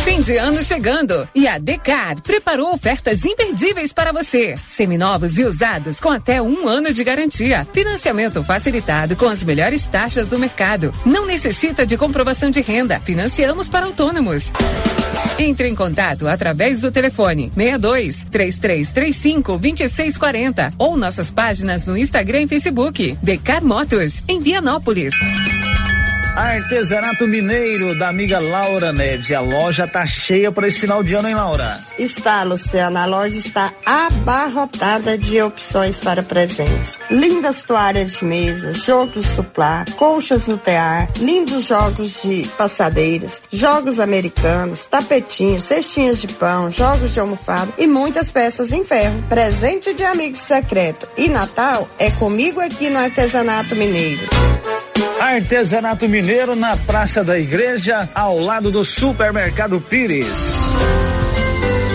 Fim de ano chegando e a Decar preparou ofertas imperdíveis para você. Seminovos e usados com até um ano de garantia. Financiamento facilitado com as melhores taxas do mercado. Não necessita de comprovação de renda. Financiamos para autônomos. Entre em contato através do telefone 62 3335 2640 ou nossas páginas no Instagram e Facebook. Decar Motos, em Vianópolis. Artesanato Mineiro da amiga Laura Neves. A loja tá cheia para esse final de ano, hein, Laura? Está, Luciana. A loja está abarrotada de opções para presentes. Lindas toalhas de mesa, jogos suplá, colchas no tear, lindos jogos de passadeiras, jogos americanos, tapetinhos, cestinhas de pão, jogos de almofada e muitas peças em ferro. Presente de amigo secreto. E Natal é comigo aqui no Artesanato Mineiro. Artesanato Mineiro na Praça da Igreja, ao lado do Supermercado Pires.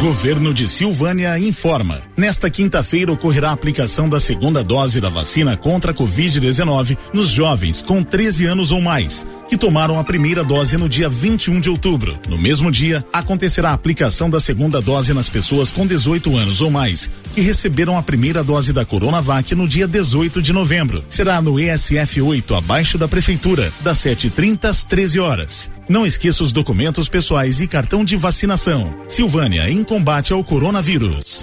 Governo de Silvânia informa. Nesta quinta-feira ocorrerá a aplicação da segunda dose da vacina contra a Covid-19 nos jovens com 13 anos ou mais, que tomaram a primeira dose no dia 21 de outubro. No mesmo dia, acontecerá a aplicação da segunda dose nas pessoas com 18 anos ou mais, que receberam a primeira dose da Coronavac no dia 18 de novembro. Será no ESF 8, abaixo da Prefeitura, das 7h30 às 13 horas. Não esqueça os documentos pessoais e cartão de vacinação. Silvânia, em combate ao coronavírus.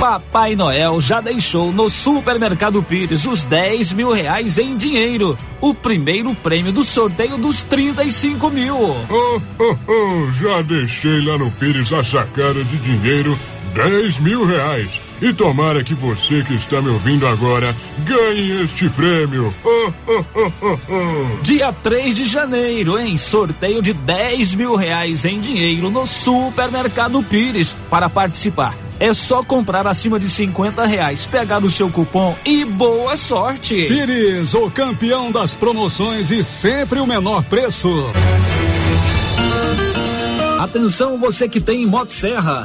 Papai Noel já deixou no Supermercado Pires os 10 mil reais em dinheiro. O primeiro prêmio do sorteio dos 35 mil. Oh, oh, oh, já deixei lá no Pires a sacada de dinheiro 10 mil reais. E tomara que você que está me ouvindo agora ganhe este prêmio. Oh, oh, oh, oh, oh. Dia 3 de janeiro, em sorteio de 10 mil reais em dinheiro no Supermercado Pires. Para participar, é só comprar acima de 50 reais, pegar o seu cupom e boa sorte. Pires, o campeão das promoções e sempre o menor preço. Atenção, você que tem Motosserra.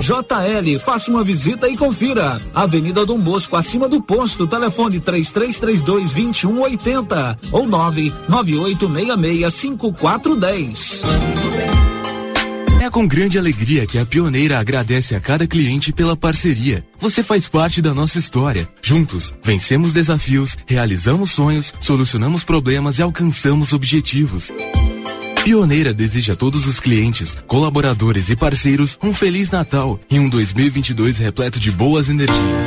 JL, faça uma visita e confira. Avenida Dom Bosco, acima do posto, telefone 3332 2180 ou 99866 5410. É com grande alegria que a Pioneira agradece a cada cliente pela parceria. Você faz parte da nossa história. Juntos, vencemos desafios, realizamos sonhos, solucionamos problemas e alcançamos objetivos. Pioneira deseja a todos os clientes, colaboradores e parceiros um feliz Natal e um 2022 repleto de boas energias.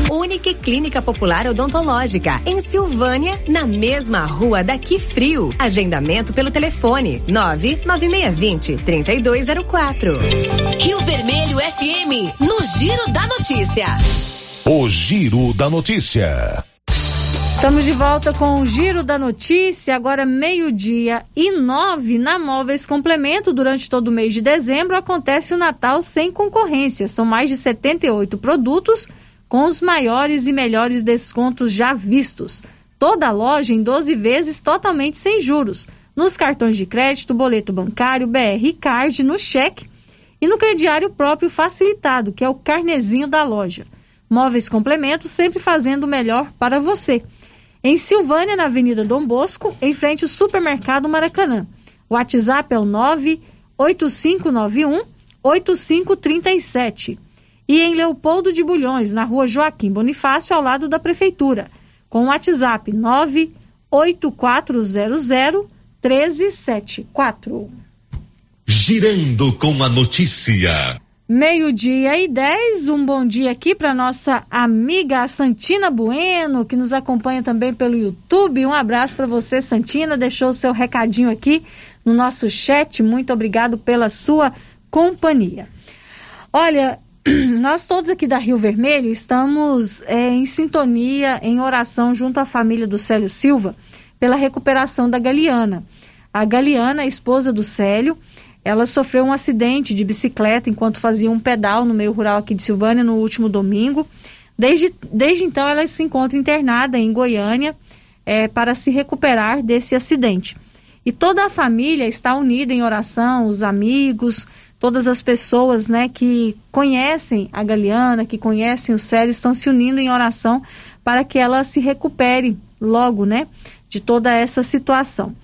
Unique Clínica Popular Odontológica, em Silvânia, na mesma rua daqui frio. Agendamento pelo telefone 99620 3204. Rio Vermelho FM, no Giro da Notícia. O Giro da Notícia. Estamos de volta com o Giro da Notícia, agora meio-dia e nove, na Móveis Complemento. Durante todo o mês de dezembro acontece o Natal sem concorrência. São mais de 78 produtos com os maiores e melhores descontos já vistos. Toda loja em 12 vezes totalmente sem juros. Nos cartões de crédito, boleto bancário, BR Card, no cheque e no crediário próprio facilitado, que é o carnezinho da loja. Móveis Complementos sempre fazendo o melhor para você. Em Silvânia, na Avenida Dom Bosco, em frente ao Supermercado Maracanã. O WhatsApp é o 98591 8537 e em Leopoldo de Bulhões, na rua Joaquim Bonifácio, ao lado da Prefeitura, com o WhatsApp 98400 1374. Girando com a notícia. Meio-dia e 10, um bom dia aqui para nossa amiga Santina Bueno, que nos acompanha também pelo YouTube. Um abraço para você, Santina. Deixou o seu recadinho aqui no nosso chat. Muito obrigado pela sua companhia. Olha, nós todos aqui da Rio Vermelho estamos é, em sintonia, em oração junto à família do Célio Silva pela recuperação da Galiana. A Galiana, a esposa do Célio, ela sofreu um acidente de bicicleta enquanto fazia um pedal no meio rural aqui de Silvânia no último domingo. Desde, desde então, ela se encontra internada em Goiânia é, para se recuperar desse acidente. E toda a família está unida em oração, os amigos, todas as pessoas né, que conhecem a Galiana, que conhecem o Célio, estão se unindo em oração para que ela se recupere logo, né, de toda essa situação.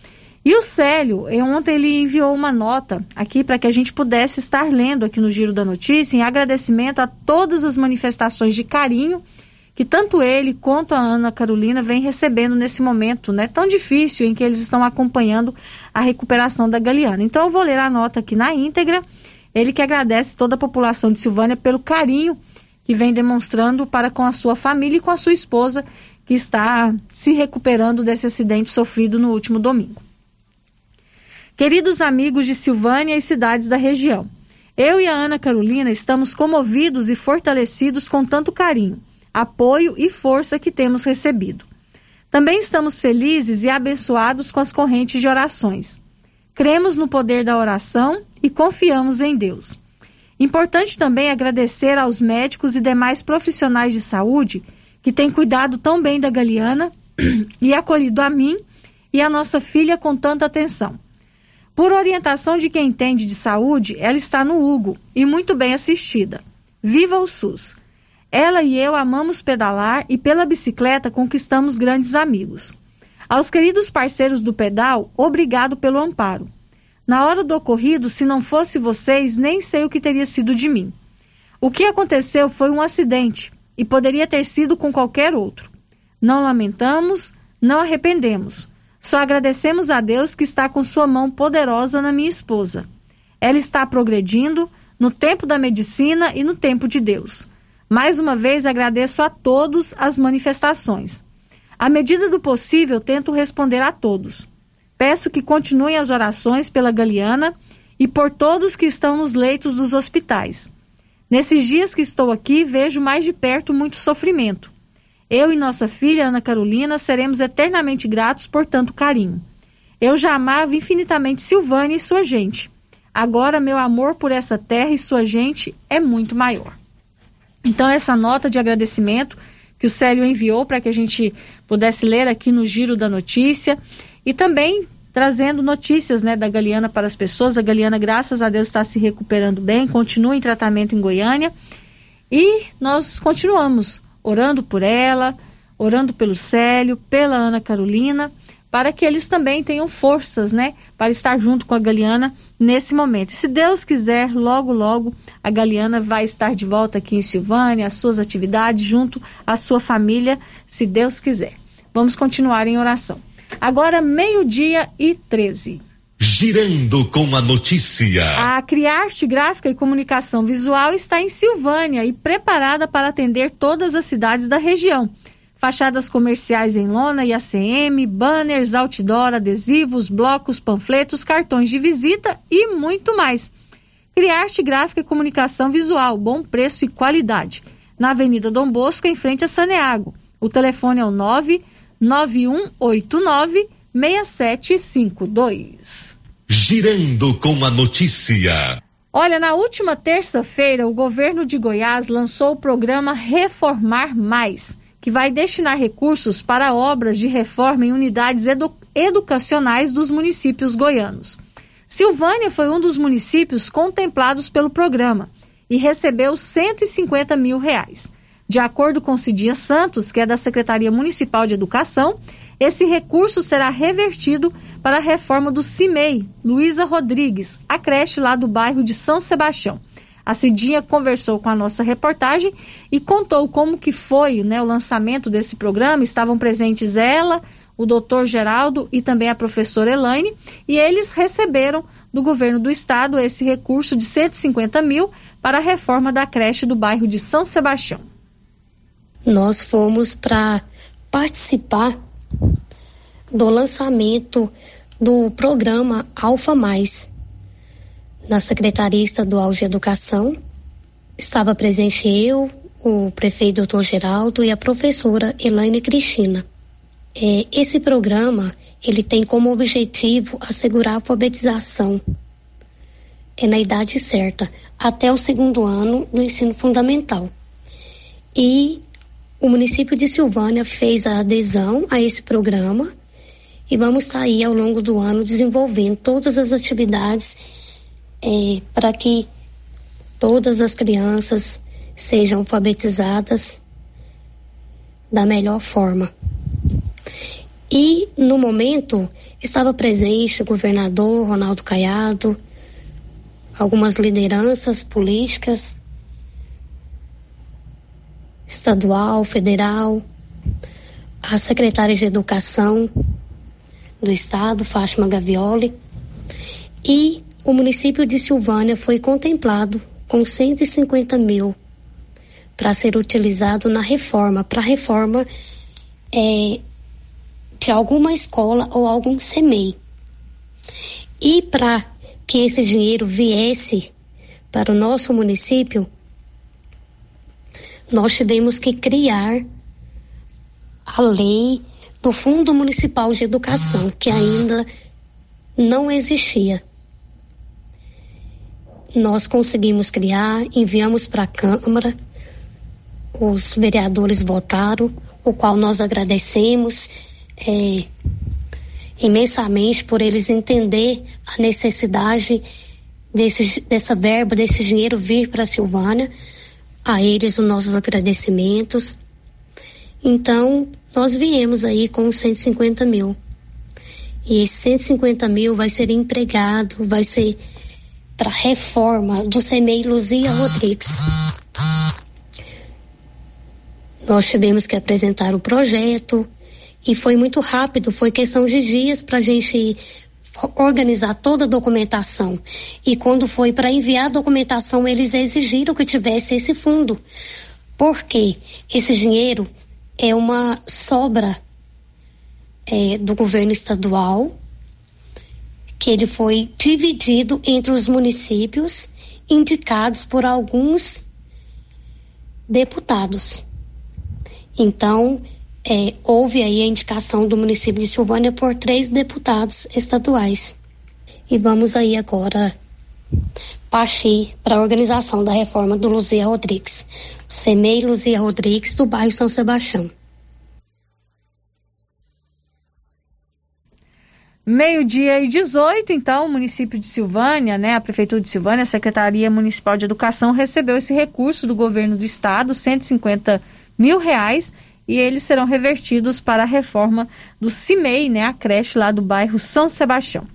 E o Célio, eh, ontem ele enviou uma nota aqui para que a gente pudesse estar lendo aqui no Giro da Notícia em agradecimento a todas as manifestações de carinho que tanto ele quanto a Ana Carolina vem recebendo nesse momento, né, tão difícil em que eles estão acompanhando a recuperação da Galiana. Então eu vou ler a nota aqui na íntegra ele que agradece toda a população de Silvânia pelo carinho que vem demonstrando para com a sua família e com a sua esposa, que está se recuperando desse acidente sofrido no último domingo. Queridos amigos de Silvânia e cidades da região, eu e a Ana Carolina estamos comovidos e fortalecidos com tanto carinho, apoio e força que temos recebido. Também estamos felizes e abençoados com as correntes de orações. Cremos no poder da oração e confiamos em Deus. Importante também agradecer aos médicos e demais profissionais de saúde que têm cuidado tão bem da Galiana e acolhido a mim e a nossa filha com tanta atenção. Por orientação de quem entende de saúde, ela está no Hugo e muito bem assistida. Viva o SUS! Ela e eu amamos pedalar e pela bicicleta conquistamos grandes amigos. Aos queridos parceiros do pedal, obrigado pelo amparo. Na hora do ocorrido, se não fosse vocês, nem sei o que teria sido de mim. O que aconteceu foi um acidente e poderia ter sido com qualquer outro. Não lamentamos, não arrependemos. Só agradecemos a Deus que está com sua mão poderosa na minha esposa. Ela está progredindo no tempo da medicina e no tempo de Deus. Mais uma vez agradeço a todos as manifestações. À medida do possível, tento responder a todos. Peço que continuem as orações pela Galiana e por todos que estão nos leitos dos hospitais. Nesses dias que estou aqui, vejo mais de perto muito sofrimento. Eu e nossa filha Ana Carolina seremos eternamente gratos por tanto carinho. Eu já amava infinitamente Silvânia e sua gente. Agora meu amor por essa terra e sua gente é muito maior. Então essa nota de agradecimento que o Célio enviou para que a gente pudesse ler aqui no Giro da Notícia. E também trazendo notícias né, da Galeana para as pessoas. A Galeana, graças a Deus, está se recuperando bem, continua em tratamento em Goiânia. E nós continuamos orando por ela, orando pelo Célio, pela Ana Carolina, para que eles também tenham forças, né, para estar junto com a Galiana nesse momento. Se Deus quiser, logo, logo, a Galiana vai estar de volta aqui em Silvânia, as suas atividades, junto à sua família, se Deus quiser. Vamos continuar em oração. Agora, meio-dia e 13. Girando com a notícia. A Criarte Gráfica e Comunicação Visual está em Silvânia e preparada para atender todas as cidades da região. Fachadas comerciais em lona e ACM, banners, outdoor, adesivos, blocos, panfletos, cartões de visita e muito mais. Criarte Gráfica e Comunicação Visual, bom preço e qualidade. Na Avenida Dom Bosco, em frente a Saneago. O telefone é o 99189 6752. Girando com a notícia. Olha, na última terça-feira, o governo de Goiás lançou o programa Reformar Mais, que vai destinar recursos para obras de reforma em unidades edu educacionais dos municípios goianos. Silvânia foi um dos municípios contemplados pelo programa e recebeu 150 mil reais. De acordo com Cidinha Santos, que é da Secretaria Municipal de Educação, esse recurso será revertido para a reforma do CIMEI, Luísa Rodrigues, a creche lá do bairro de São Sebastião. A Cidinha conversou com a nossa reportagem e contou como que foi né, o lançamento desse programa. Estavam presentes ela, o doutor Geraldo e também a professora Elaine, e eles receberam do governo do estado esse recurso de 150 mil para a reforma da creche do bairro de São Sebastião. Nós fomos para participar do lançamento do programa Alfa Mais na Secretaria Estadual de Educação. Estava presente eu, o prefeito doutor Geraldo e a professora Elaine Cristina. É, esse programa ele tem como objetivo assegurar a alfabetização é na idade certa, até o segundo ano do ensino fundamental. E o município de Silvânia fez a adesão a esse programa e vamos estar aí ao longo do ano desenvolvendo todas as atividades é, para que todas as crianças sejam alfabetizadas da melhor forma. E no momento estava presente o governador Ronaldo Caiado, algumas lideranças políticas estadual, federal, a secretária de Educação do Estado, Fátima Gavioli, e o município de Silvânia foi contemplado com 150 mil para ser utilizado na reforma, para reforma é, de alguma escola ou algum CEMEI. E para que esse dinheiro viesse para o nosso município, nós tivemos que criar a lei do Fundo Municipal de Educação, que ainda não existia. Nós conseguimos criar, enviamos para a Câmara, os vereadores votaram, o qual nós agradecemos é, imensamente por eles entender a necessidade desse, dessa verba, desse dinheiro vir para a Silvânia a eles os nossos agradecimentos. Então, nós viemos aí com 150 mil. E esse 150 mil vai ser empregado, vai ser para reforma do CEMEI Luzia Rodrigues. Nós tivemos que apresentar o projeto e foi muito rápido, foi questão de dias para a gente organizar toda a documentação. E quando foi para enviar a documentação, eles exigiram que tivesse esse fundo. Porque esse dinheiro é uma sobra é, do governo estadual, que ele foi dividido entre os municípios indicados por alguns deputados. Então, é, houve aí a indicação do município de Silvânia por três deputados estaduais. E vamos aí agora partir para a organização da reforma do Luzia Rodrigues. Semei Luzia Rodrigues, do bairro São Sebastião. Meio-dia e 18, então, o município de Silvânia, né, a Prefeitura de Silvânia, a Secretaria Municipal de Educação recebeu esse recurso do governo do estado, 150 mil reais, e eles serão revertidos para a reforma do CIMEI, né, a creche lá do bairro São Sebastião.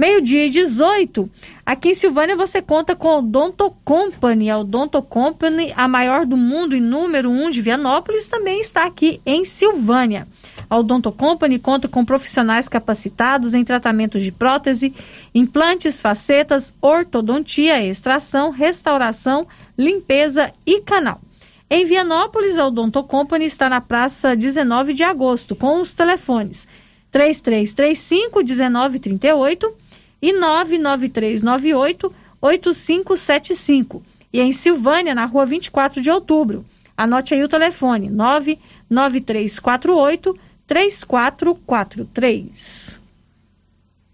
Meio-dia e 18, aqui em Silvânia você conta com a Odonto Company. A Odonto Company, a maior do mundo e número um de Vianópolis, também está aqui em Silvânia. A Odonto Company conta com profissionais capacitados em tratamentos de prótese, implantes, facetas, ortodontia, extração, restauração, limpeza e canal. Em Vianópolis, a Odonto Company está na praça 19 de agosto, com os telefones 3335 1938 e 99398 8575. E em Silvânia, na rua 24 de outubro. Anote aí o telefone: 99348 3443.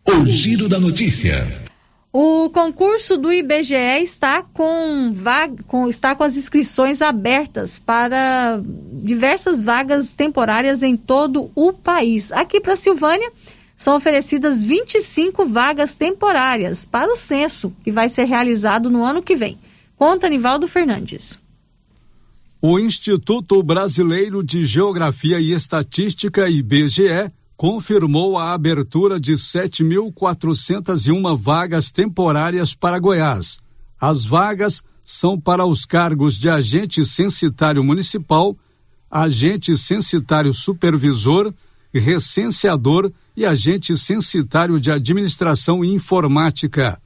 O Giro da Notícia. O concurso do IBGE está com, vaga, com, está com as inscrições abertas para diversas vagas temporárias em todo o país. Aqui para Silvânia, são oferecidas 25 vagas temporárias para o censo, que vai ser realizado no ano que vem. Conta Nivaldo Fernandes. O Instituto Brasileiro de Geografia e Estatística, IBGE, confirmou a abertura de 7.401 vagas temporárias para Goiás. As vagas são para os cargos de agente censitário municipal, agente censitário supervisor, recenseador e agente censitário de administração e informática.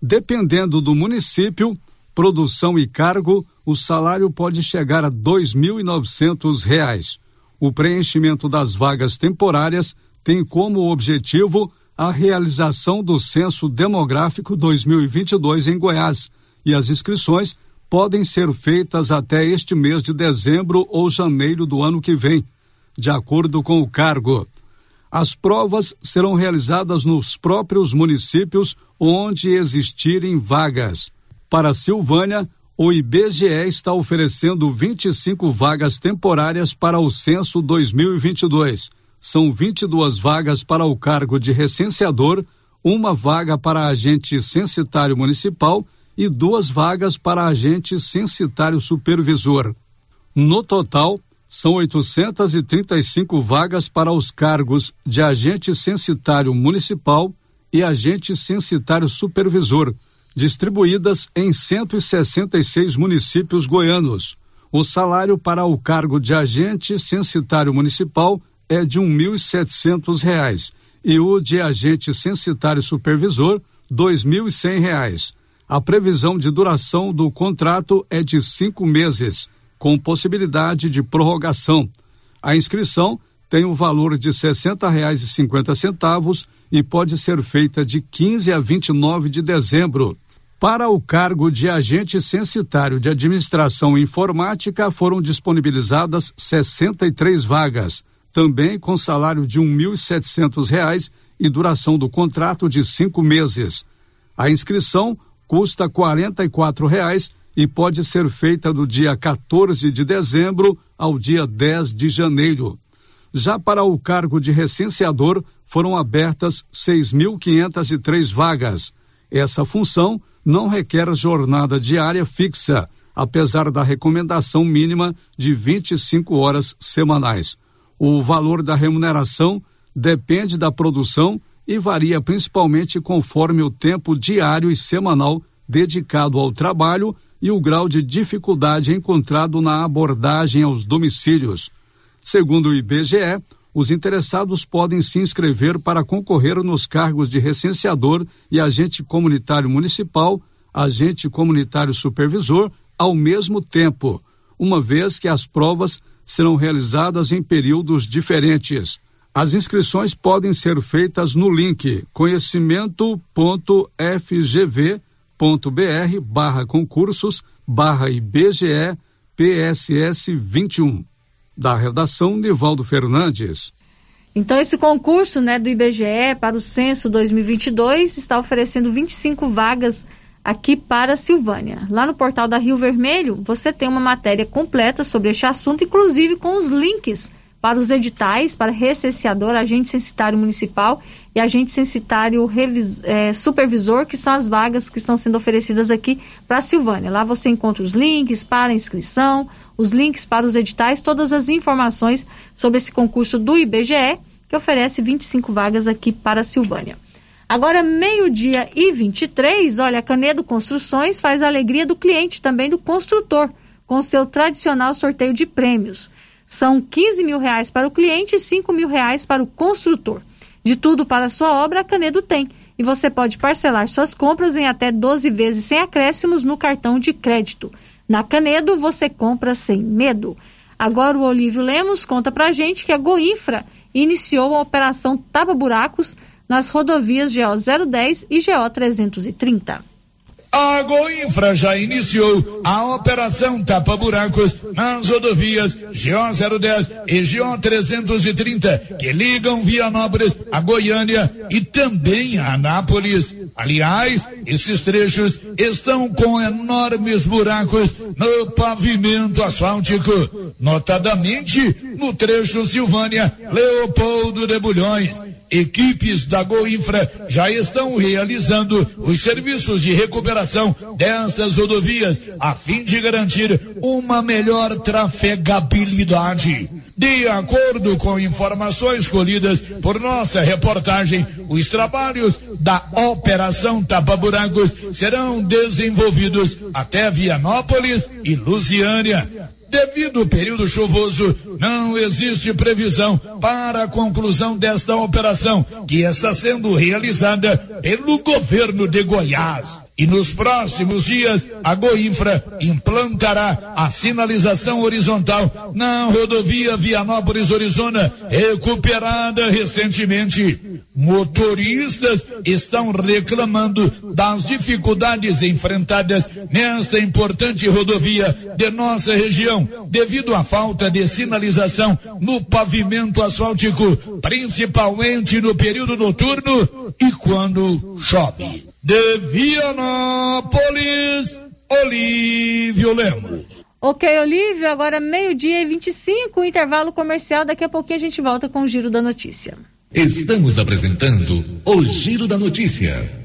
Dependendo do município, produção e cargo, o salário pode chegar a R$ 2.900. O preenchimento das vagas temporárias tem como objetivo a realização do Censo Demográfico 2022 em Goiás e as inscrições podem ser feitas até este mês de dezembro ou janeiro do ano que vem de acordo com o cargo. As provas serão realizadas nos próprios municípios onde existirem vagas. Para Silvânia, o IBGE está oferecendo 25 vagas temporárias para o censo 2022. São 22 vagas para o cargo de recenseador, uma vaga para agente censitário municipal e duas vagas para agente censitário supervisor. No total, são 835 vagas para os cargos de agente censitário municipal e agente censitário supervisor, distribuídas em 166 municípios goianos. O salário para o cargo de agente censitário municipal é de R$ 1.700 e o de agente censitário supervisor R$ 2.100. A previsão de duração do contrato é de cinco meses com possibilidade de prorrogação. A inscrição tem o valor de R$ 60,50 e pode ser feita de 15 a 29 de dezembro. Para o cargo de agente censitário de administração informática foram disponibilizadas 63 vagas, também com salário de R$ 1.700 e duração do contrato de cinco meses. A inscrição custa 44 reais e pode ser feita do dia 14 de dezembro ao dia 10 de janeiro. Já para o cargo de recenseador, foram abertas 6.503 vagas. Essa função não requer jornada diária fixa, apesar da recomendação mínima de 25 horas semanais. O valor da remuneração depende da produção e varia principalmente conforme o tempo diário e semanal dedicado ao trabalho e o grau de dificuldade encontrado na abordagem aos domicílios. Segundo o IBGE, os interessados podem se inscrever para concorrer nos cargos de recenseador e agente comunitário municipal, agente comunitário supervisor, ao mesmo tempo, uma vez que as provas serão realizadas em períodos diferentes. As inscrições podem ser feitas no link conhecimento.fgv.com br barra concursos barra IBGE PSS 21. Da redação, Nivaldo Fernandes. Então, esse concurso né, do IBGE para o censo 2022 está oferecendo 25 vagas aqui para Silvânia. Lá no portal da Rio Vermelho, você tem uma matéria completa sobre este assunto, inclusive com os links para os editais, para recenseador, agente censitário municipal e agente censitário é, supervisor, que são as vagas que estão sendo oferecidas aqui para a Silvânia. Lá você encontra os links para inscrição, os links para os editais, todas as informações sobre esse concurso do IBGE, que oferece 25 vagas aqui para a Silvânia. Agora, meio-dia e 23, olha, a Canedo Construções faz a alegria do cliente, também do construtor, com seu tradicional sorteio de prêmios. São 15 mil reais para o cliente e 5 mil reais para o construtor. De tudo para sua obra, a Canedo tem. E você pode parcelar suas compras em até 12 vezes sem acréscimos no cartão de crédito. Na Canedo, você compra sem medo. Agora o Olívio Lemos conta pra gente que a Goinfra iniciou a operação Tapa Buracos nas rodovias GO 010 e GO 330. A Goinfra já iniciou a operação Tapa Buracos nas rodovias GO 010 e GO 330 que ligam Vianópolis a Goiânia e também a Anápolis. Aliás, esses trechos estão com enormes buracos no pavimento asfáltico, notadamente no trecho Silvânia Leopoldo de Bulhões equipes da Goinfra já estão realizando os serviços de recuperação destas rodovias a fim de garantir uma melhor trafegabilidade. De acordo com informações colhidas por nossa reportagem, os trabalhos da Operação Tapa Buracos serão desenvolvidos até Vianópolis e Lusiânia. Devido ao período chuvoso, não existe previsão para a conclusão desta operação, que está sendo realizada pelo governo de Goiás. E nos próximos dias, a Goinfra implantará a sinalização horizontal na rodovia Vianópolis-Orizona, recuperada recentemente. Motoristas estão reclamando das dificuldades enfrentadas nesta importante rodovia de nossa região, devido à falta de sinalização no pavimento asfáltico, principalmente no período noturno e quando chove de Vianópolis, Olívio Lemos. Ok, Olívio, agora meio-dia e 25, intervalo comercial. Daqui a pouquinho a gente volta com o Giro da Notícia. Estamos apresentando o Giro da Notícia.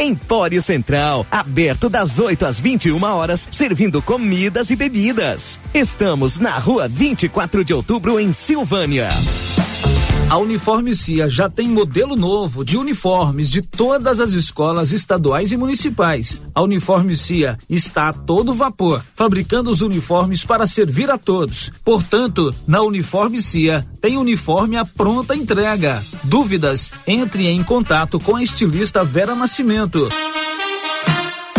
Empório Central, aberto das 8 às 21 horas, servindo comidas e bebidas. Estamos na rua 24 de outubro, em Silvânia. A Uniforme Cia já tem modelo novo de uniformes de todas as escolas estaduais e municipais. A Uniforme Cia está a todo vapor, fabricando os uniformes para servir a todos. Portanto, na Uniforme Cia tem uniforme à pronta entrega. Dúvidas? Entre em contato com a estilista Vera Nascimento.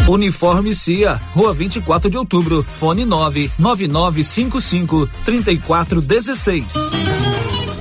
Uniforme Cia, Rua 24 de Outubro, fone 99955 3416.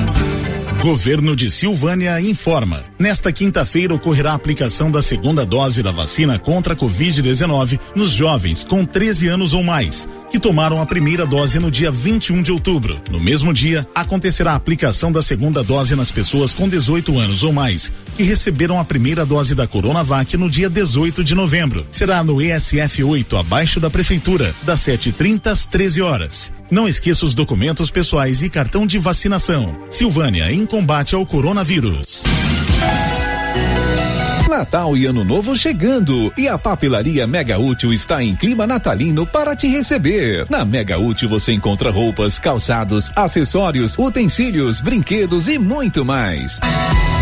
Governo de Silvânia informa. Nesta quinta-feira ocorrerá a aplicação da segunda dose da vacina contra a Covid-19 nos jovens com 13 anos ou mais, que tomaram a primeira dose no dia 21 de outubro. No mesmo dia, acontecerá a aplicação da segunda dose nas pessoas com 18 anos ou mais, que receberam a primeira dose da Coronavac no dia 18 de novembro. Será no ESF 8, abaixo da Prefeitura, das 7h30 às 13 horas. Não esqueça os documentos pessoais e cartão de vacinação. Silvânia, em combate ao coronavírus. Natal e Ano Novo chegando e a papelaria Mega Útil está em clima natalino para te receber. Na Mega Útil você encontra roupas, calçados, acessórios, utensílios, brinquedos e muito mais.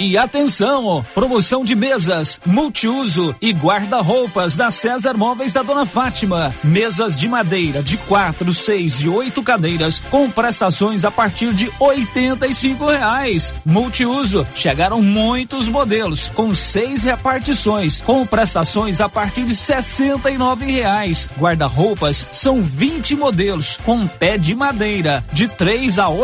E atenção, promoção de mesas, multiuso e guarda-roupas da César Móveis da Dona Fátima. Mesas de madeira de quatro, seis e oito cadeiras com prestações a partir de cinco reais. Multiuso, chegaram muitos modelos com seis repartições com prestações a partir de nove reais. Guarda-roupas são 20 modelos com pé de madeira de três a oito